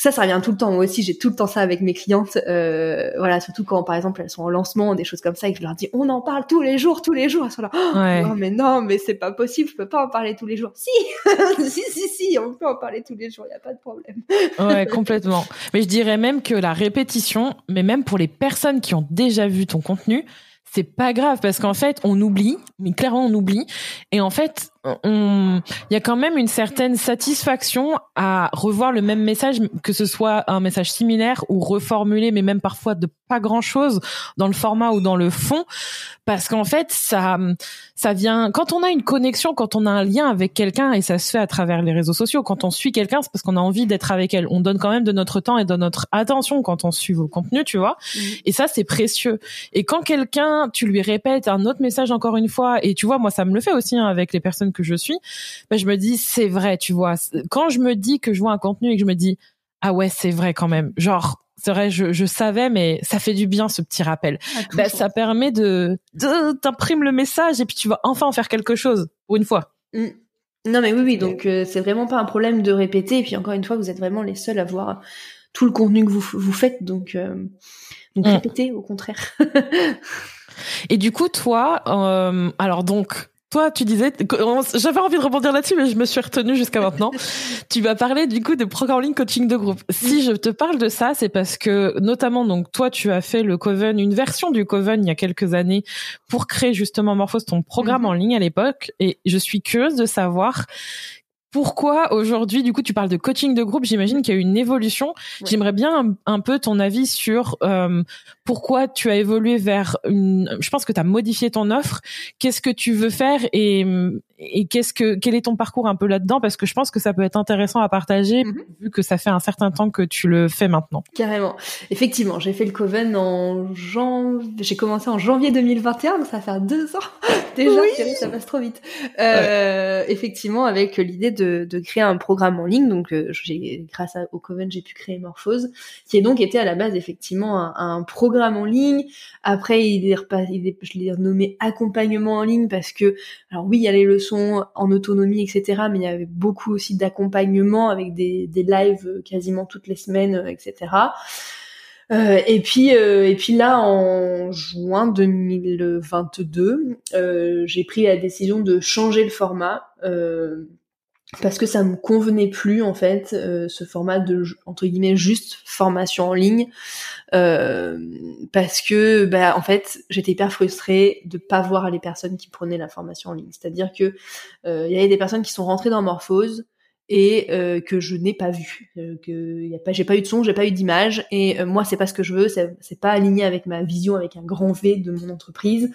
ça, ça revient tout le temps. Moi aussi, j'ai tout le temps ça avec mes clientes. Euh, voilà, surtout quand, par exemple, elles sont en lancement, des choses comme ça, et que je leur dis, on en parle tous les jours, tous les jours. Elles sont là, oh, non, mais non, mais c'est pas possible, je peux pas en parler tous les jours. Si, si, si, si, on peut en parler tous les jours, il y a pas de problème. ouais, complètement. Mais je dirais même que la répétition, mais même pour les personnes qui ont déjà vu ton contenu, c'est pas grave parce qu'en fait, on oublie, mais clairement on oublie. Et en fait, il y a quand même une certaine satisfaction à revoir le même message, que ce soit un message similaire ou reformulé, mais même parfois de pas grand chose dans le format ou dans le fond, parce qu'en fait, ça, ça vient quand on a une connexion, quand on a un lien avec quelqu'un, et ça se fait à travers les réseaux sociaux. Quand on suit quelqu'un, c'est parce qu'on a envie d'être avec elle. On donne quand même de notre temps et de notre attention quand on suit vos contenus, tu vois. Mmh. Et ça, c'est précieux. Et quand quelqu'un, tu lui répètes un autre message encore une fois, et tu vois, moi, ça me le fait aussi hein, avec les personnes que je suis, ben, je me dis c'est vrai, tu vois. Quand je me dis que je vois un contenu et que je me dis ah ouais c'est vrai quand même, genre c'est vrai, je, je, savais, mais ça fait du bien ce petit rappel. Ah, ben, ça permet de, de t'imprimer le message et puis tu vas enfin en faire quelque chose pour une fois. Mm. Non mais oui oui donc euh, c'est vraiment pas un problème de répéter et puis encore une fois vous êtes vraiment les seuls à voir tout le contenu que vous vous faites donc euh, donc mm. répétez au contraire. et du coup toi euh, alors donc toi, tu disais, j'avais envie de rebondir là-dessus, mais je me suis retenue jusqu'à maintenant. tu vas parler du coup de programme en ligne coaching de groupe. Si je te parle de ça, c'est parce que notamment donc toi, tu as fait le Coven, une version du Coven il y a quelques années pour créer justement Morphos, ton programme mhm. en ligne à l'époque, et je suis curieuse de savoir pourquoi aujourd'hui, du coup, tu parles de coaching de groupe J'imagine qu'il y a eu une évolution. J'aimerais bien un, peu ton avis sur euh, pourquoi tu as évolué vers une. Je pense que tu as modifié ton offre. Qu'est-ce que tu veux faire et, et qu'est-ce que quel est ton parcours un peu là-dedans? Parce que je pense que ça peut être intéressant à partager mhm. vu que ça fait un certain temps que tu le fais maintenant. Carrément. Effectivement, j'ai fait le Coven en janvier, j'ai commencé en janvier 2021 donc ça va faire deux ans déjà. Ça passe trop vite. Euh, Effectivement, avec l'idée de, de, créer un programme en ligne donc euh, j'ai grâce au Coven j'ai pu créer Morphose qui est donc été à la base effectivement un, un programme en ligne. Après il est, il est je l'ai renommé accompagnement en ligne parce que alors oui il y a les leçons en autonomie, etc. Mais il y avait beaucoup aussi d'accompagnement avec des, des lives euh, quasiment toutes les semaines, euh, etc. Euh, et puis et puis là en juin 2022, euh, j'ai pris la décision de changer le format parce que ça me convenait plus en fait ce format de entre guillemets juste formation en ligne euh, parce que bah en fait j'étais hyper frustrée de pas voir les personnes qui prenaient la formation en ligne c'est-à-dire que euh, il y avait des personnes qui sont rentrées dans Morphose et euh, que je n'ai pas vu, euh, que y a pas, j'ai pas eu de son, j'ai pas eu d'image, et moi c'est pas ce que je veux, c'est, c'est pas aligné avec ma vision, avec un grand V de mon entreprise.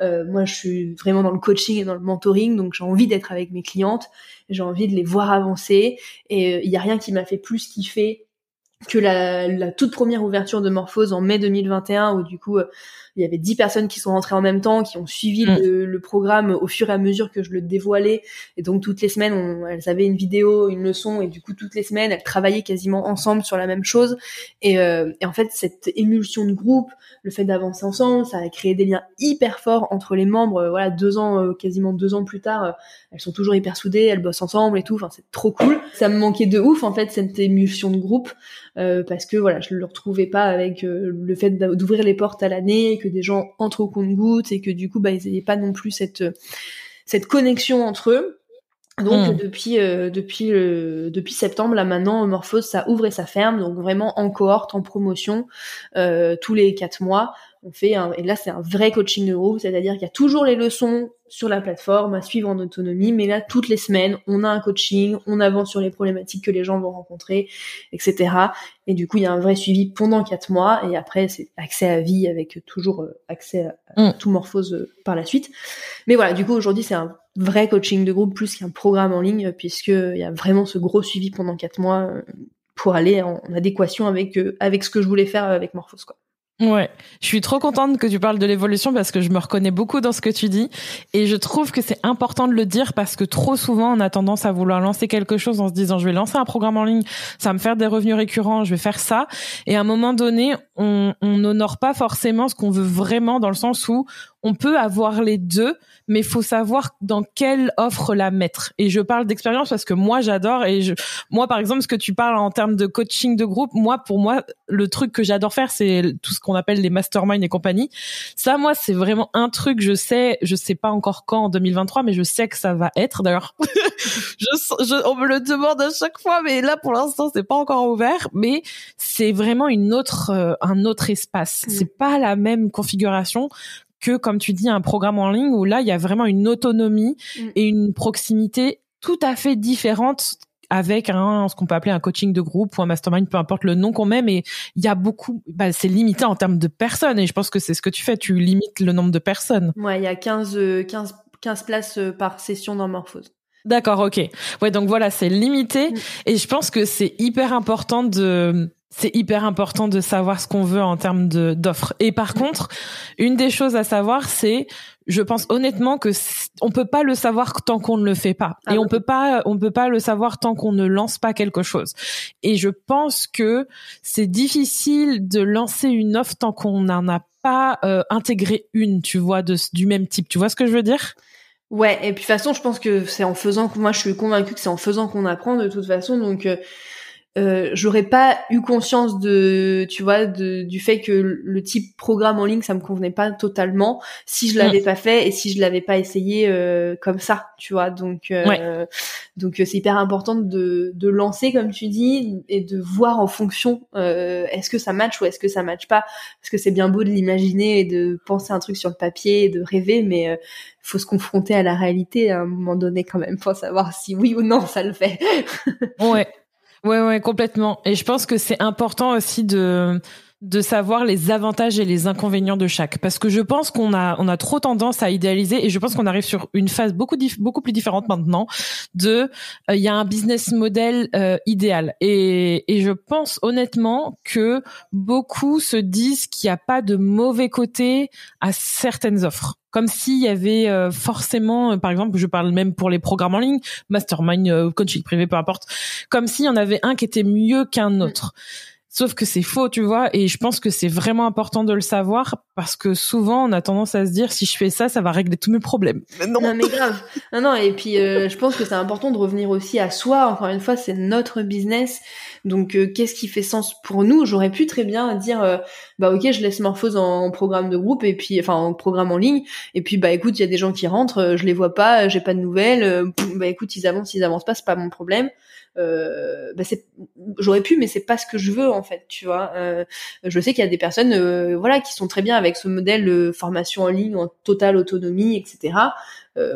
moi je suis vraiment dans le coaching et dans le mentoring, donc j'ai envie d'être avec mes clientes, j'ai envie de les voir avancer, et il y a rien qui m'a fait plus kiffer que la, la, toute première ouverture de Morphose en mai 2021 où du coup il y avait dix personnes qui sont rentrées en même temps, qui ont suivi mm. le, programme au fur et à mesure que je le dévoilais. Et donc toutes les semaines, on, elles avaient une vidéo, une leçon, et du coup toutes les semaines, elles travaillaient quasiment ensemble sur la même chose. Et, euh, et en fait, cette émulsion de groupe, le fait d'avancer ensemble, ça a créé des liens hyper forts entre les membres. Voilà, deux ans, euh, quasiment deux ans plus tard, euh, elles sont toujours hyper soudées, elles bossent ensemble et tout. Enfin, c'est trop cool. Ça me manquait de ouf en fait cette émulsion de groupe parce que voilà, je le retrouvais pas avec le fait d'ouvrir les portes à l'année, que des gens entrent au compte-gouttes et que du coup, bah, ils n'avaient pas non plus cette cette connexion entre eux. Donc hmm. depuis euh, depuis depuis septembre là maintenant Morphose ça ouvre et ça ferme donc vraiment en cohorte en promotion euh, tous les quatre mois on fait un, et là c'est un vrai coaching de groupe, c'est-à-dire qu'il y a toujours les leçons sur la plateforme à suivre en autonomie, mais là toutes les semaines on a un coaching, on avance sur les problématiques que les gens vont rencontrer, etc. Et du coup il y a un vrai suivi pendant quatre mois et après c'est accès à vie avec toujours euh, accès à, mm. tout morphose euh, par la suite. Mais voilà du coup aujourd'hui c'est un vrai coaching de groupe plus qu'un programme en ligne puisque il y a vraiment ce gros suivi pendant quatre mois euh, pour aller en adéquation avec avec ce que je voulais faire avec Morphose quoi. Ouais, je suis trop contente que tu parles de l'évolution parce que je me reconnais beaucoup dans ce que tu dis. Et je trouve que c'est important de le dire parce que trop souvent on a tendance à vouloir lancer quelque chose en se disant je vais lancer un programme en ligne, ça va me faire des revenus récurrents, je vais faire ça. Et à un moment donné on n'honore pas forcément ce qu'on veut vraiment dans le sens où on peut avoir les deux, mais il faut savoir dans quelle offre la mettre. Et je parle d'expérience parce que moi j'adore et je, moi par exemple ce que tu parles en termes de coaching de groupe, moi pour moi le truc que j'adore faire c'est tout ce qu'on appelle les masterminds et compagnie. Ça moi c'est vraiment un truc je sais, je sais pas encore quand en 2023, mais je sais que ça va être. D'ailleurs, je, on me le demande à chaque fois, mais là pour l'instant c'est pas encore ouvert, mais c'est vraiment une autre euh, un autre espace. Mm. C'est pas la même configuration que, comme tu dis, un programme en ligne où là, il y a vraiment une autonomie mm. et une proximité tout à fait différente avec un, ce qu'on peut appeler un coaching de groupe ou un mastermind, peu importe le nom qu'on met, mais il y a beaucoup, bah, c'est limité en termes de personnes et je pense que c'est ce que tu fais, tu limites le nombre de personnes. Ouais, il y a 15, 15, 15 places euh, par session dans Morphose. D'accord, ok. Ouais, donc voilà, c'est limité mm. et je pense que c'est hyper important de c'est hyper important de savoir ce qu'on veut en termes de d'offres. Et par contre, une des choses à savoir, c'est, je pense honnêtement que on peut pas le savoir tant qu'on ne le fait pas, ah et on peut pas, on peut pas le savoir tant qu'on ne lance pas quelque chose. Et je pense que c'est difficile de lancer une offre tant qu'on n'en a pas euh, intégré une, tu vois, de, du même type. Tu vois ce que je veux dire? Ouais. Et puis de toute façon, je pense que c'est en faisant que moi, je suis convaincue que c'est en faisant qu'on apprend de toute façon. Donc euh, euh, j'aurais pas eu conscience de, tu vois, de, du fait que le type programme en ligne, ça me convenait pas totalement si je l'avais mm. pas fait et si je l'avais pas essayé euh, comme ça, tu vois. Donc, euh, donc euh, c'est hyper important de, de lancer, comme tu dis, et de voir en fonction euh, est-ce que ça match ou est-ce que ça match pas. Parce que c'est bien beau de l'imaginer et de penser un truc sur le papier et de rêver, mais il faut se confronter à la réalité à un moment donné quand même pour savoir si oui ou non ça le fait. ouais. Ouais, ouais, complètement. Et je pense que c'est important aussi de de savoir les avantages et les inconvénients de chaque. Parce que je pense qu'on a on a trop tendance à idéaliser et je pense qu'on arrive sur une phase beaucoup beaucoup plus différente maintenant de euh, il y a un business model euh, idéal. Et et je pense honnêtement que beaucoup se disent qu'il n'y a pas de mauvais côté à certaines offres comme s'il y avait euh, forcément, par exemple, je parle même pour les programmes en ligne, mastermind, coaching privé, peu importe, comme s'il y en avait un qui était mieux qu'un autre. Sauf que c'est faux, tu vois, et je pense que c'est vraiment important de le savoir parce que souvent on a tendance à se dire si je fais ça, ça va régler tous mes problèmes. Mais non. non mais grave. Non non et puis euh, je pense que c'est important de revenir aussi à soi. Encore une fois, c'est notre business. Donc euh, qu'est-ce qui fait sens pour nous? J'aurais pu très bien dire euh, bah OK, je laisse Morphose en, programme de groupe et puis enfin en programme en ligne et puis bah écoute, il y a des gens qui rentrent, je les vois pas, j'ai pas de nouvelles, bah écoute, ils avancent, ils avancent pas, c'est pas mon problème. Euh, bah j'aurais pu mais c'est pas ce que je veux en fait tu vois. Euh, je sais qu'il y a des personnes euh, voilà qui sont très bien avec ce modèle formation en ligne en totale autonomie etc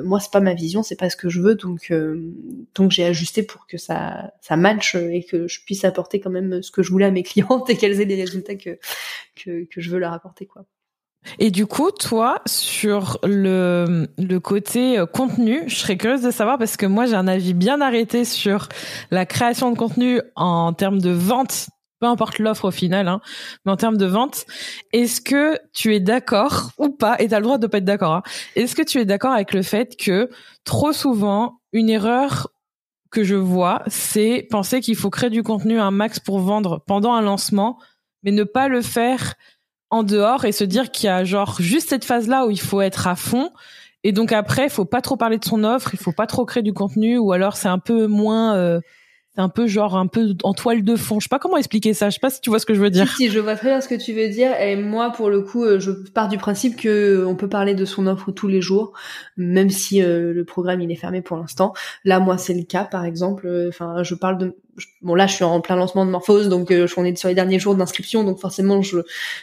moi c'est pas ma vision c'est pas ce que je veux donc donc j'ai ajusté pour que ça ça matche et que je puisse apporter quand même ce que je voulais à mes clientes et qu'elles aient les résultats que que, que je veux leur apporter quoi et du coup, toi, sur le, le côté euh, contenu, je serais curieuse de savoir parce que moi, j'ai un avis bien arrêté sur la création de contenu en termes de vente, peu importe l'offre au final, hein, mais en termes de vente. Est-ce que tu es d'accord ou pas, et tu as le droit de pas être d'accord, hein, est-ce que tu es d'accord avec le fait que trop souvent, une erreur que je vois, c'est penser qu'il faut créer du contenu un max pour vendre pendant un lancement, mais ne pas le faire en dehors et se dire qu'il y a genre juste cette phase là où il faut être à fond et donc après il faut pas trop parler de son offre il faut pas trop créer du contenu ou alors c'est un peu moins euh, c'est un peu genre un peu en toile de fond. Je sais pas comment expliquer ça. Je sais pas si tu vois ce que je veux dire. Si, je vois très bien ce que tu veux dire. Et moi, pour le coup, euh, je pars du principe que euh, on peut parler de son offre tous les jours, même si le programme il est fermé pour l'instant. Là, moi, c'est le cas, par exemple. Enfin, je parle de bon là je suis en plein lancement de Morphose donc euh, on est sur les derniers jours d'inscription donc forcément je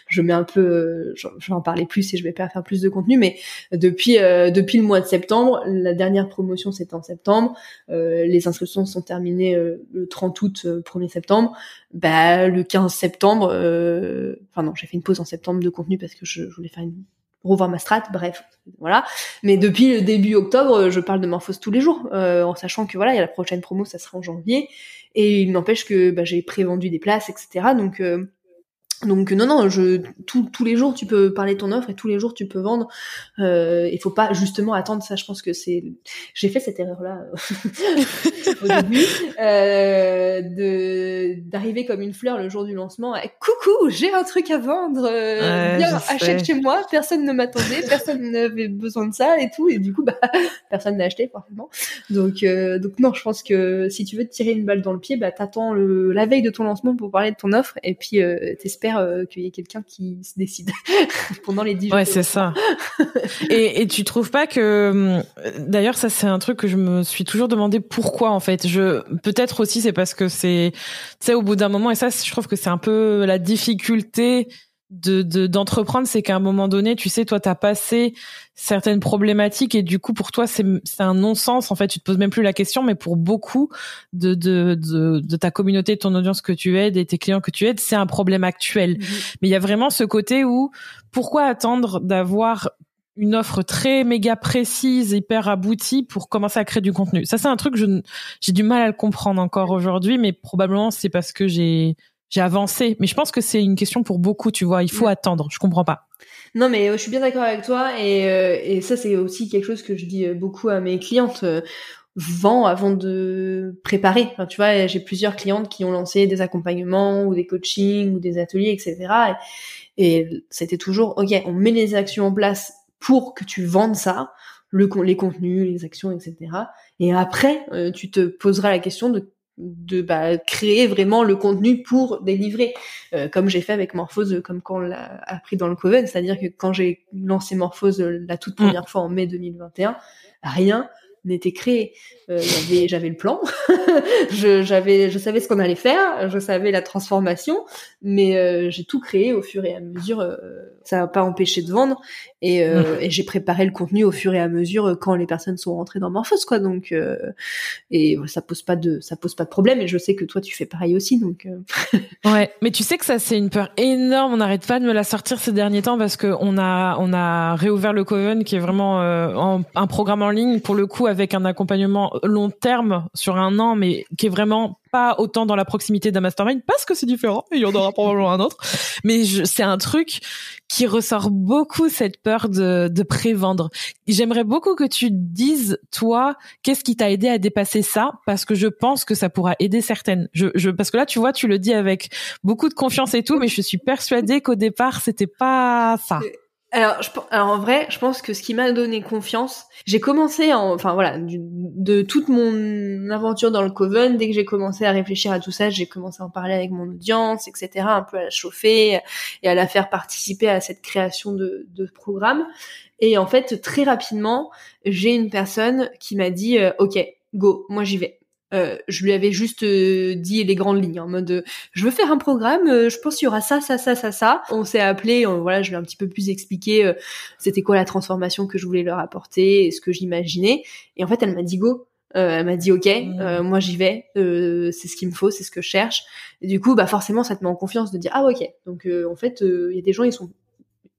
je mets un peu euh, je, vais en parler plus et je vais pas faire plus de contenu mais depuis euh, depuis le mois de septembre la dernière promotion c'était en septembre euh, les inscriptions sont terminées le 30 août 1er septembre. Bah le 15 septembre enfin non j'ai fait une pause en septembre de contenu parce que je, je voulais faire une revoir ma strat, bref, voilà. Mais depuis le début octobre, je parle de Morphose tous les jours, euh, en sachant que voilà, il y a la prochaine promo, ça sera en janvier, et il n'empêche que bah, j'ai prévendu des places, etc. Donc euh, donc non non, je tous les jours tu peux parler de ton offre et tous les jours tu peux vendre. Euh, il faut pas justement attendre ça. Je pense que c'est j'ai fait cette erreur là au début euh, de d'arriver comme une fleur le jour du lancement. Coucou, j'ai un truc à vendre. Euh, viens, achète chez moi. Personne ne m'attendait, personne n'avait besoin de ça et tout. Et du coup bah personne n'a acheté forcément. Donc euh, donc non, je pense que si tu veux te tirer une balle dans le pied, bah t'attends le la veille de ton lancement pour parler de ton offre et puis euh, t'espères euh, qu'il y ait quelqu'un qui se décide pendant les dix jours. Ouais, c'est ça. et, et tu trouves pas que, hum, d'ailleurs, ça c'est un truc que je me suis toujours demandé pourquoi en fait. Je peut-être aussi c'est parce que c'est, tu sais, au bout d'un moment et ça, je trouve que c'est un peu la difficulté de d'entreprendre, c'est qu'à un moment donné, tu sais, toi, t'as passé certaines problématiques et du coup, pour toi, c'est c'est un non-sens. En fait, tu te poses même plus la question, mais pour beaucoup de de de, de ta communauté, de ton audience que tu aides et tes clients que tu aides, c'est un problème actuel. Mhm. Mais il y a vraiment ce côté où pourquoi attendre d'avoir une offre très méga précise, hyper aboutie pour commencer à créer du contenu? Ça, c'est un truc que j'ai du mal à le comprendre encore aujourd'hui, mais probablement c'est parce que j'ai j'ai avancé. Mais je pense que c'est une question pour beaucoup, tu vois. Il faut attendre. Je comprends pas. Non, mais euh, je suis bien d'accord avec toi. Et, euh, et ça, c'est aussi quelque chose que je dis euh, beaucoup à mes clientes. vends avant de préparer. Enfin, tu vois, j'ai plusieurs clientes qui ont lancé des accompagnements ou des coachings ou des ateliers, etc. Et, c'était toujours, ok, on met les actions en place pour que tu vendes ça, le, les contenus, les actions, etc. Et après, tu te poseras la question de de bah, créer vraiment le contenu pour délivrer, euh, comme j'ai fait avec Morphose, comme quand on l'a appris dans le Coven, c'est-à-dire que quand j'ai lancé Morphose la toute mm. première fois en mai 2021, rien n'était créé. Euh, j'avais le plan, je, j'avais, je savais ce qu'on allait faire, je savais la transformation, mais euh, j'ai tout créé au fur et à mesure. Euh, ça va pas empêché de vendre et, euh, et j'ai préparé le contenu au fur et à mesure quand les personnes sont rentrées dans Morphos, quoi. Donc et ça pose pas de, ça pose pas de problème. Et je sais que toi tu fais pareil aussi, donc. ouais, mais tu sais que ça c'est une peur énorme. On n'arrête pas de me la sortir ces derniers temps parce que on a on a réouvert le Coven qui est vraiment un programme en ligne pour le coup avec un accompagnement long terme sur un an, mais qui est vraiment pas autant dans la proximité d'un mastermind parce que c'est différent. Il y en aura probablement un autre, mais c'est un truc qui ressort beaucoup cette peur de, de prévendre. J'aimerais beaucoup que tu dises toi qu'est-ce qui t'a aidé à dépasser ça? Parce que je pense que ça pourra aider certaines. Je, je parce que là tu vois tu le dis avec beaucoup de confiance et tout, mais je suis persuadée qu'au départ c'était pas ça. Alors, je, en vrai, je pense que ce qui m'a donné confiance, j'ai commencé, en, enfin voilà, de toute mon aventure dans le Coven, dès que j'ai commencé à réfléchir à tout ça, j'ai commencé à en parler avec mon audience, etc., un peu à la chauffer et à la faire participer à cette création de, de programme. Et en fait, très rapidement, j'ai une personne qui m'a dit, euh, ok, go, moi j'y vais. Euh, je lui avais juste euh, dit les grandes lignes en mode euh, je veux faire un programme, je pense qu'il y aura ça, ça, ça, ça, ça. On s'est appelé, voilà, je lui ai un petit peu plus expliqué c'était quoi la transformation que je voulais leur apporter et ce que j'imaginais. Et en fait, elle m'a dit go. elle m'a dit ok, mmh. moi j'y vais, c'est ce qu'il me faut, c'est ce que je cherche. Et du coup, bah forcément, ça te met en confiance de dire ah ok. Donc en fait, il y a des gens ils sont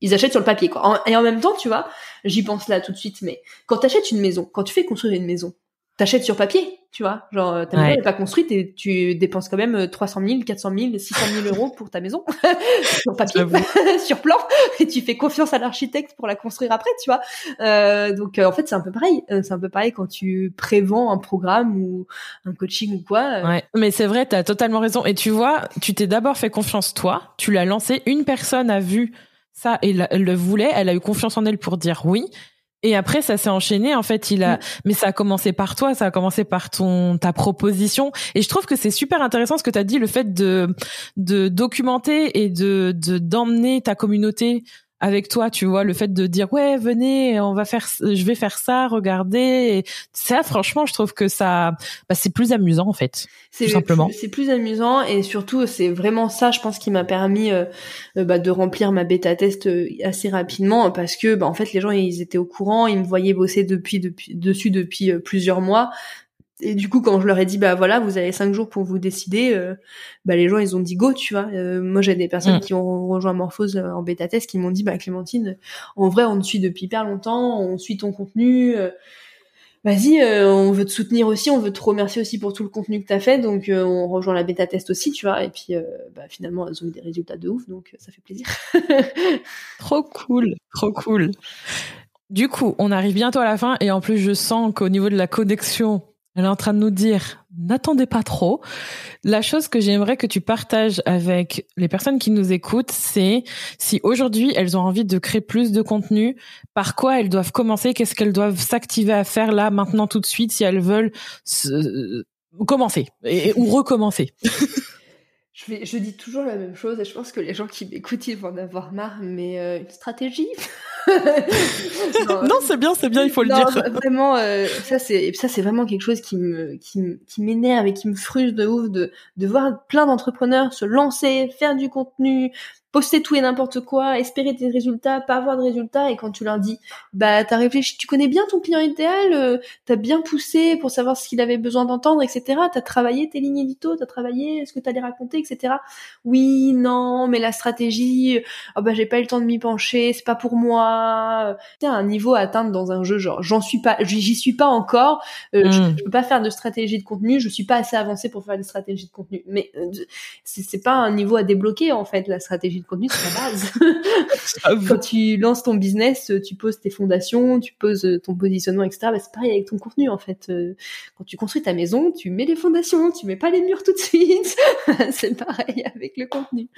ils achètent sur le papier quoi. et en même temps, tu vois, j'y pense là tout de suite, mais quand tu achètes une maison, quand tu fais construire une maison, t'achètes sur papier, tu vois. Genre, ta maison n'est pas construite et tu dépenses quand même 300 000, 400 000, 600 000 euros pour ta maison sur papier, sur plan, et tu fais confiance à l'architecte pour la construire après, tu vois. Euh, donc, euh, en fait, c'est un peu pareil. Euh, c'est un peu pareil quand tu prévends un programme ou un coaching ou quoi. Ouais, mais c'est vrai, t'as totalement raison. Et tu vois, tu t'es d'abord fait confiance toi, tu l'as lancé, une personne a vu ça et elle le voulait, elle a eu confiance en elle pour dire oui. Et après, ça s'est enchaîné. En fait, il a, mm. mais ça a commencé par toi, ça a commencé par ton ta proposition. Et je trouve que c'est super intéressant ce que tu as dit, le fait de de documenter et de d'emmener ta communauté avec toi, tu vois, le fait de dire ouais, venez, on va faire, je vais faire ça, regardez. Et ça, franchement, je trouve que ça, bah, c'est plus amusant en fait, tout simplement. C'est plus amusant et surtout, c'est vraiment ça, je pense, qui m'a permis euh, euh, bah, de remplir ma bêta test euh, assez rapidement parce que, bah, en fait, les gens ils étaient au courant, ils me voyaient bosser depuis, depuis dessus depuis plusieurs mois et du coup, quand je leur ai dit, bah voilà, vous avez cinq jours pour vous décider, euh, bah les gens ils ont dit go, tu vois. Euh, moi, j'ai des personnes mm. qui ont rejoint Morphose euh, en bêta test qui m'ont dit, bah Clémentine, en vrai, on te suit depuis hyper longtemps, on suit ton contenu. Vas-y, on veut te soutenir aussi, on veut te remercier aussi pour tout le contenu que t'as fait, donc on rejoint la bêta test aussi, tu vois. Et puis, bah, finalement, elles ont eu des résultats de ouf, donc ça fait plaisir. trop cool, trop cool. Du coup, on arrive bientôt à la fin et en plus, je sens qu'au niveau de la connexion elle est en train de nous dire, n'attendez pas trop. La chose que j'aimerais que tu partages avec les personnes qui nous écoutent, c'est si aujourd'hui elles ont envie de créer plus de contenu, par quoi elles doivent commencer, qu'est-ce qu'elles doivent s'activer à faire là, maintenant, tout de suite, si elles veulent commencer et, ou recommencer? je, je dis toujours la même chose et je pense que les gens qui m'écoutent, ils vont en avoir marre, mais euh, une stratégie? Non, c'est bien, c'est bien, il faut le dire. Vraiment, euh, ça c'est ça c'est vraiment quelque chose qui me qui, qui m'énerve et qui me frustre de ouf de de voir plein d'entrepreneurs se lancer, faire du contenu, poster tout et n'importe quoi, espérer des résultats, pas avoir de résultats, et quand tu leur dis, bah t'as réfléchi, tu connais bien ton client idéal, euh, t'as bien poussé pour savoir ce qu'il avait besoin d'entendre, etc. T'as travaillé tes lignes édito, t'as travaillé ce que t'allais raconter, etc. Oui, non, mais la stratégie, oh bah j'ai pas eu le temps de m'y pencher, c'est pas pour moi. C'est un niveau à atteindre dans un jeu, genre j'en suis pas, j'y suis pas encore, euh, je, hmm. peux pas faire de stratégie de contenu, je suis pas assez avancé pour faire des stratégies de contenu. Mais euh, c'est pas un niveau à débloquer en fait la stratégie de contenu, c'est la base. Quand tu lances ton business, tu poses tes fondations, tu poses ton positionnement, etc. Bah, c'est pareil avec ton contenu, en fait. Euh, quand tu construis ta maison, tu mets les fondations, tu mets pas les murs tout de suite. c'est pareil avec le contenu.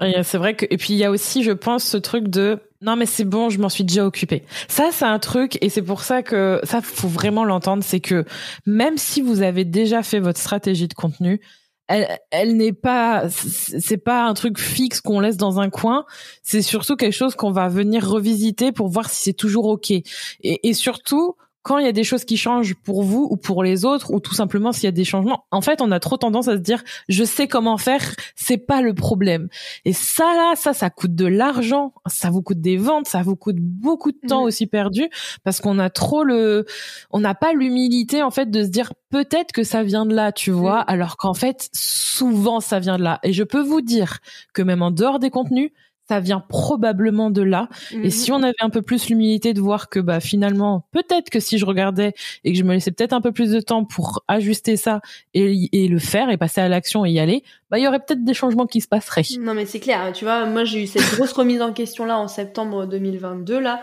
C'est vrai que et puis il y a aussi, je pense, ce truc de Non mais c'est bon, je m'en suis déjà occupée. Ça c'est un truc et c'est pour ça que ça faut vraiment l'entendre, c'est que même si vous avez déjà fait votre stratégie de contenu, elle, elle n'est pas, c'est pas un truc fixe qu'on laisse dans un coin. C'est surtout quelque chose qu'on va venir revisiter pour voir si c'est toujours ok. Et, et surtout, quand il y a des choses qui changent pour vous ou pour les autres ou tout simplement s'il y a des changements, en fait, on a trop tendance à se dire je sais comment faire, c'est pas le problème. Et ça là, ça ça coûte de l'argent, ça vous coûte des ventes, ça vous coûte beaucoup de temps mmh. aussi perdu parce qu'on a trop le on n'a pas l'humilité en fait de se dire peut-être que ça vient de là, tu vois, mmh. alors qu'en fait souvent ça vient de là. Et je peux vous dire que même en dehors des contenus, ça vient probablement de là. Et mhm. si on avait un peu plus l'humilité de voir que bah finalement, peut-être que si je regardais et que je me laissais peut-être un peu plus de temps pour ajuster ça et, et le faire et passer à l'action et y aller, bah il y aurait peut-être des changements qui se passeraient. Non mais c'est clair, tu vois, moi j'ai eu cette grosse remise en question là en septembre 2022 là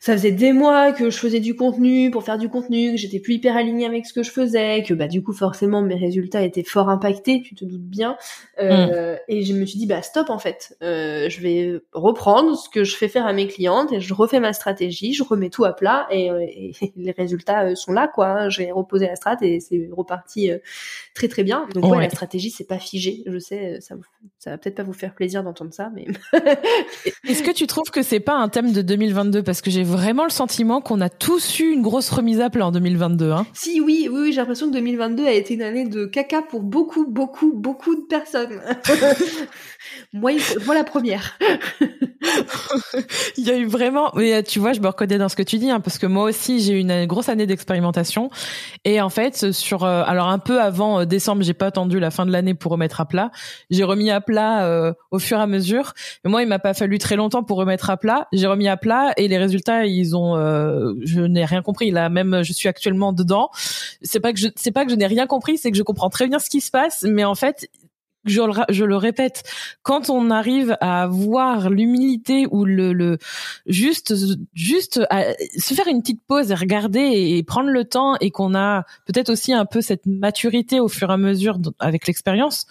ça faisait des mois que je faisais du contenu pour faire du contenu, que j'étais plus hyper alignée avec ce que je faisais, que bah du coup forcément mes résultats étaient fort impactés, tu te doutes bien. Euh, mm. Et je me suis dit bah stop en fait, euh, je vais reprendre ce que je fais faire à mes clientes et je refais ma stratégie, je remets tout à plat et, euh, les résultats euh, sont là quoi. Hein. J'ai reposé la strat et c'est reparti euh, très très bien. Donc ouais, la stratégie c'est pas figé, je sais, ça, ça va peut-être pas vous faire plaisir d'entendre ça, mais. Est-ce que tu trouves que c'est pas un thème de 2022 parce que j'ai vraiment le sentiment qu'on a tous eu une grosse remise à plat en 2022. Hein. Si, oui, oui, oui j'ai l'impression que 2022 a été une année de caca pour beaucoup, beaucoup, beaucoup de personnes. moi, moi la première. Il y a eu vraiment, mais tu vois, je me reconnais dans ce que tu dis, hein, parce que moi aussi, j'ai eu une grosse année d'expérimentation. Et en fait, sur, euh, alors un peu avant euh, décembre, j'ai pas attendu la fin de l'année pour remettre à plat. J'ai remis à plat euh, au fur et à mesure. Mais moi, il m'a pas fallu très longtemps pour remettre à plat. J'ai remis à plat et les résultats, ils ont, je n'ai rien compris. Là, même, je suis actuellement dedans. C'est pas que je, c'est pas que je n'ai rien compris, c'est que je comprends très bien ce qui se passe, mais en fait, je le, je le répète, quand on arrive à avoir l'humilité ou le, le juste juste à se faire une petite pause et regarder et prendre le temps et qu'on a peut-être aussi un peu cette maturité au fur et à mesure avec l'expérience,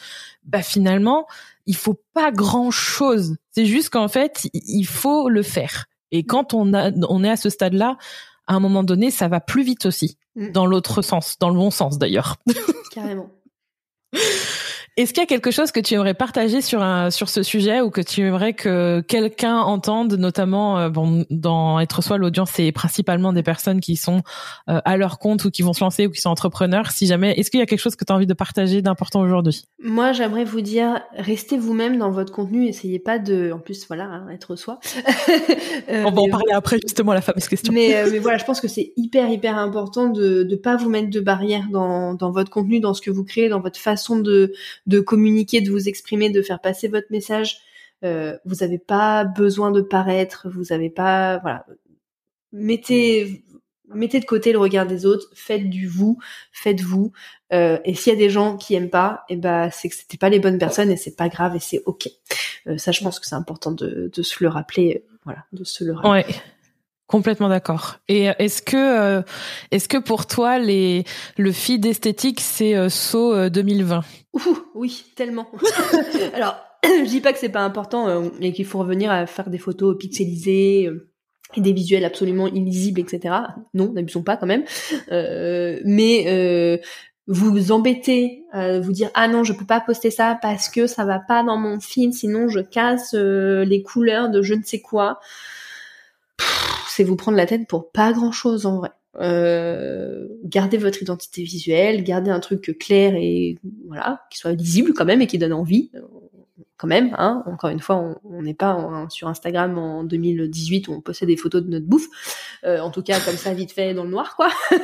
bah finalement il faut pas grand chose. C'est juste qu'en fait il faut le faire. Et quand on a on est à ce stade-là, à un moment donné, ça va plus vite aussi, mm. dans l'autre sens, dans le bon sens d'ailleurs. Carrément. Est-ce qu'il y a quelque chose que tu aimerais partager sur un sur ce sujet ou que tu aimerais que quelqu'un entende, notamment euh, bon dans être soi l'audience c'est principalement des personnes qui sont euh, à leur compte ou qui vont se lancer ou qui sont entrepreneurs. Si jamais, est-ce qu'il y a quelque chose que tu as envie de partager d'important aujourd'hui? Moi, j'aimerais vous dire restez vous-même dans votre contenu, essayez pas de en plus voilà, hein, être soi. euh, On va en parler après justement la fameuse question. Mais mais voilà, je pense que c'est hyper hyper important de de pas vous mettre de barrières dans dans votre contenu, dans ce que vous créez, dans votre façon de de communiquer, de vous exprimer, de faire passer votre message. Euh, vous n'avez pas besoin de paraître, vous n'avez pas, voilà, mettez mettez de côté le regard des autres, faites du vous, faites vous. Euh, et s'il y a des gens qui aiment pas, et eh ben c'est que c'était pas les bonnes personnes et c'est pas grave et c'est ok. Euh, ça, je pense que c'est important de, de, se le rappeler, voilà, de se le. Complètement d'accord. Et euh, est-ce que euh, est-ce que pour toi les le feed esthétique c'est euh, saut 2020 Oui, tellement. Alors, je dis pas que c'est pas important et qu'il faut revenir à faire des photos pixelisées et des visuels absolument illisibles, etc. Non, n'abusons pas quand même. mais vous embêtez, vous dire ah non je peux pas poster ça parce que ça va pas dans mon feed, sinon je casse les couleurs de je ne sais quoi c'est vous prendre la tête pour pas grand chose en vrai. Euh, gardez votre identité visuelle, gardez un truc clair et voilà, qui soit lisible quand même et qui donne envie quand même. Hein. Encore une fois, on n'est pas sur Instagram en 2018 où on possède des photos de notre bouffe. Euh, en tout cas, comme ça, vite fait dans le noir, quoi.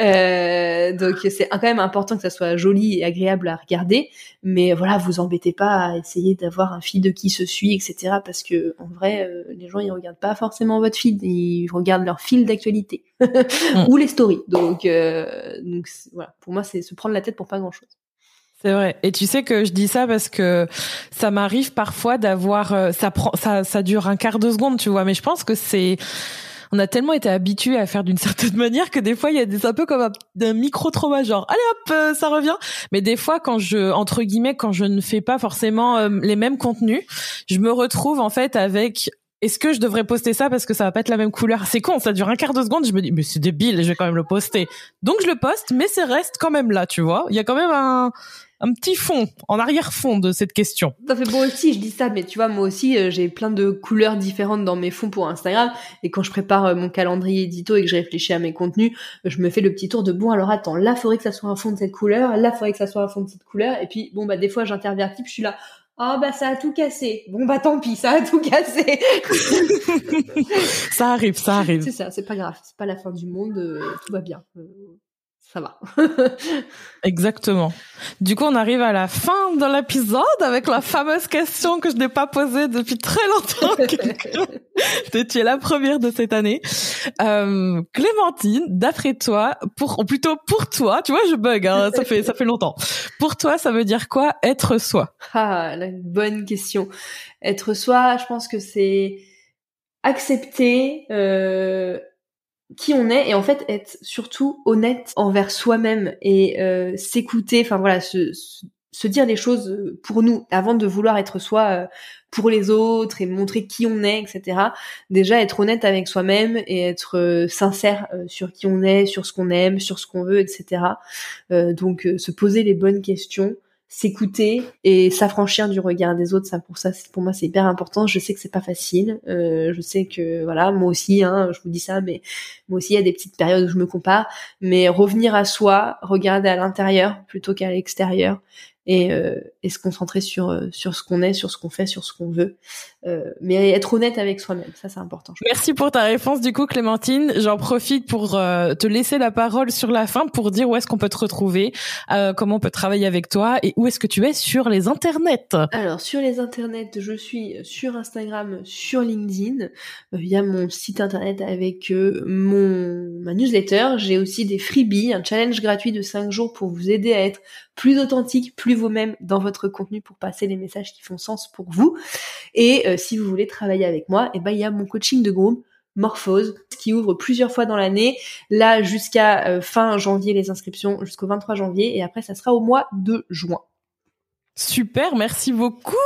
euh, donc c'est quand même important que ça soit joli et agréable à regarder. Mais voilà, vous embêtez pas à essayer d'avoir un feed de qui se suit, etc. Parce que en vrai, euh, les gens ils regardent pas forcément votre feed, ils regardent leur fil d'actualité mm. ou les stories. Donc, euh, donc voilà, pour moi, c'est se prendre la tête pour pas grand chose. C'est vrai. Et tu sais que je dis ça parce que ça m'arrive parfois d'avoir euh, ça prend ça ça dure un quart de seconde, tu vois, mais je pense que c'est on a tellement été habitué à faire d'une certaine manière que des fois il y a des un peu comme un, micro trauma genre allez hop euh, ça revient mais des fois quand je entre guillemets quand je ne fais pas forcément euh, les mêmes contenus je me retrouve en fait avec est-ce que je devrais poster ça parce que ça va pas être la même couleur? C'est con, ça dure un quart de seconde. Je me dis, mais c'est débile, je vais quand même le poster. Donc je le poste, mais ça reste quand même là, tu vois. Il y a quand même un, un petit fond, en arrière-fond de cette question. Ça fait bon aussi, je dis ça, mais tu vois, moi aussi, euh, j'ai plein de couleurs différentes dans mes fonds pour Instagram. Et quand je prépare euh, mon calendrier édito et que je réfléchis à mes contenus, je me fais le petit tour de bon, alors attends, là, faudrait que ça soit un fond de cette couleur, là, faudrait que ça soit un fond de cette couleur. Et puis, bon, bah, des fois, j'interviens je suis là, ah bah ça a tout cassé. Bon bah tant pis, ça a tout cassé. ça arrive, ça arrive. C'est ça, c'est pas grave, c'est pas la fin du monde, euh, tout va bien ça va. Exactement. Du coup, on arrive à la fin de l'épisode avec la fameuse question que je n'ai pas posée depuis très longtemps. tu es la première de cette année. Euh, Clémentine, d'après toi, pour, ou plutôt pour toi, tu vois, je bug, hein, ça fait, ça fait longtemps. Pour toi, ça veut dire quoi être soi? Ah, la bonne question. Être soi, je pense que c'est accepter euh, qui on est et en fait être surtout honnête envers soi-même et euh, s'écouter, enfin voilà, se, se, dire les choses pour nous avant de vouloir être soi euh, pour les autres et montrer qui on est, etc. Déjà être honnête avec soi-même et être euh, sincère sur qui on est, sur ce qu'on aime, sur ce qu'on veut, etc. donc se poser les bonnes questions s'écouter et s'affranchir du regard des autres. Ça pour ça pour moi c'est hyper important. Je sais que c'est pas facile. Euh, je sais que voilà moi aussi hein, je vous dis ça mais moi aussi il y a des petites périodes où je me compare. Mais revenir à soi regarder à l'intérieur plutôt qu'à l'extérieur et, euh, et se concentrer sur euh, sur ce qu'on est, sur ce qu'on fait, sur ce qu'on veut, euh, mais être honnête avec soi-même, ça c'est important. Merci pour ta réponse du coup Clémentine. J'en profite pour te laisser la parole sur la fin pour dire où est-ce qu'on peut te retrouver, comment on peut travailler avec toi et où est-ce que tu es sur les internets. Alors sur les internets, je suis sur Instagram, sur LinkedIn, via mon site internet avec mon ma newsletter. J'ai aussi des freebies, un challenge gratuit de 5 jours pour vous aider à être plus authentique, plus vous-même dans votre contenu pour passer les messages qui font sens pour vous. Et euh, si vous voulez travailler avec moi, et eh ben il y a mon coaching de groupe Morphose qui ouvre plusieurs fois dans l'année. Là jusqu'à euh, fin janvier les inscriptions jusqu'au 23 janvier et après ça sera au mois de juin. Super, merci beaucoup.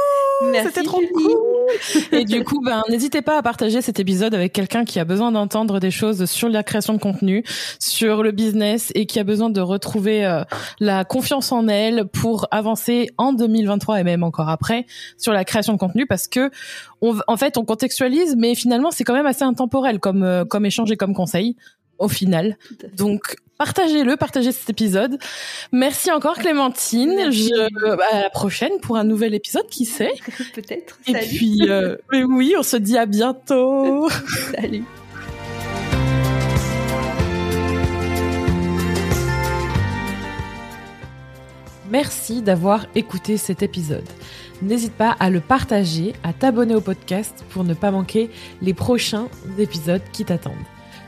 C'était trop cool. Et du coup, ben, n'hésitez pas à partager cet épisode avec quelqu'un qui a besoin d'entendre des choses sur la création de contenu, sur le business et qui a besoin de retrouver euh, la confiance en elle pour avancer en 2023 et même encore après sur la création de contenu parce que on, en fait, on contextualise, mais finalement, c'est quand même assez intemporel comme, euh, comme échange et comme conseil au final. Donc partagez-le, partagez cet épisode. Merci encore Clémentine. Je, à la prochaine pour un nouvel épisode, qui sait Peut-être. Et puis, euh, oui, on se dit à bientôt. Salut. Merci d'avoir écouté cet épisode. N'hésite pas à le partager, à t'abonner au podcast pour ne pas manquer les prochains épisodes qui t'attendent.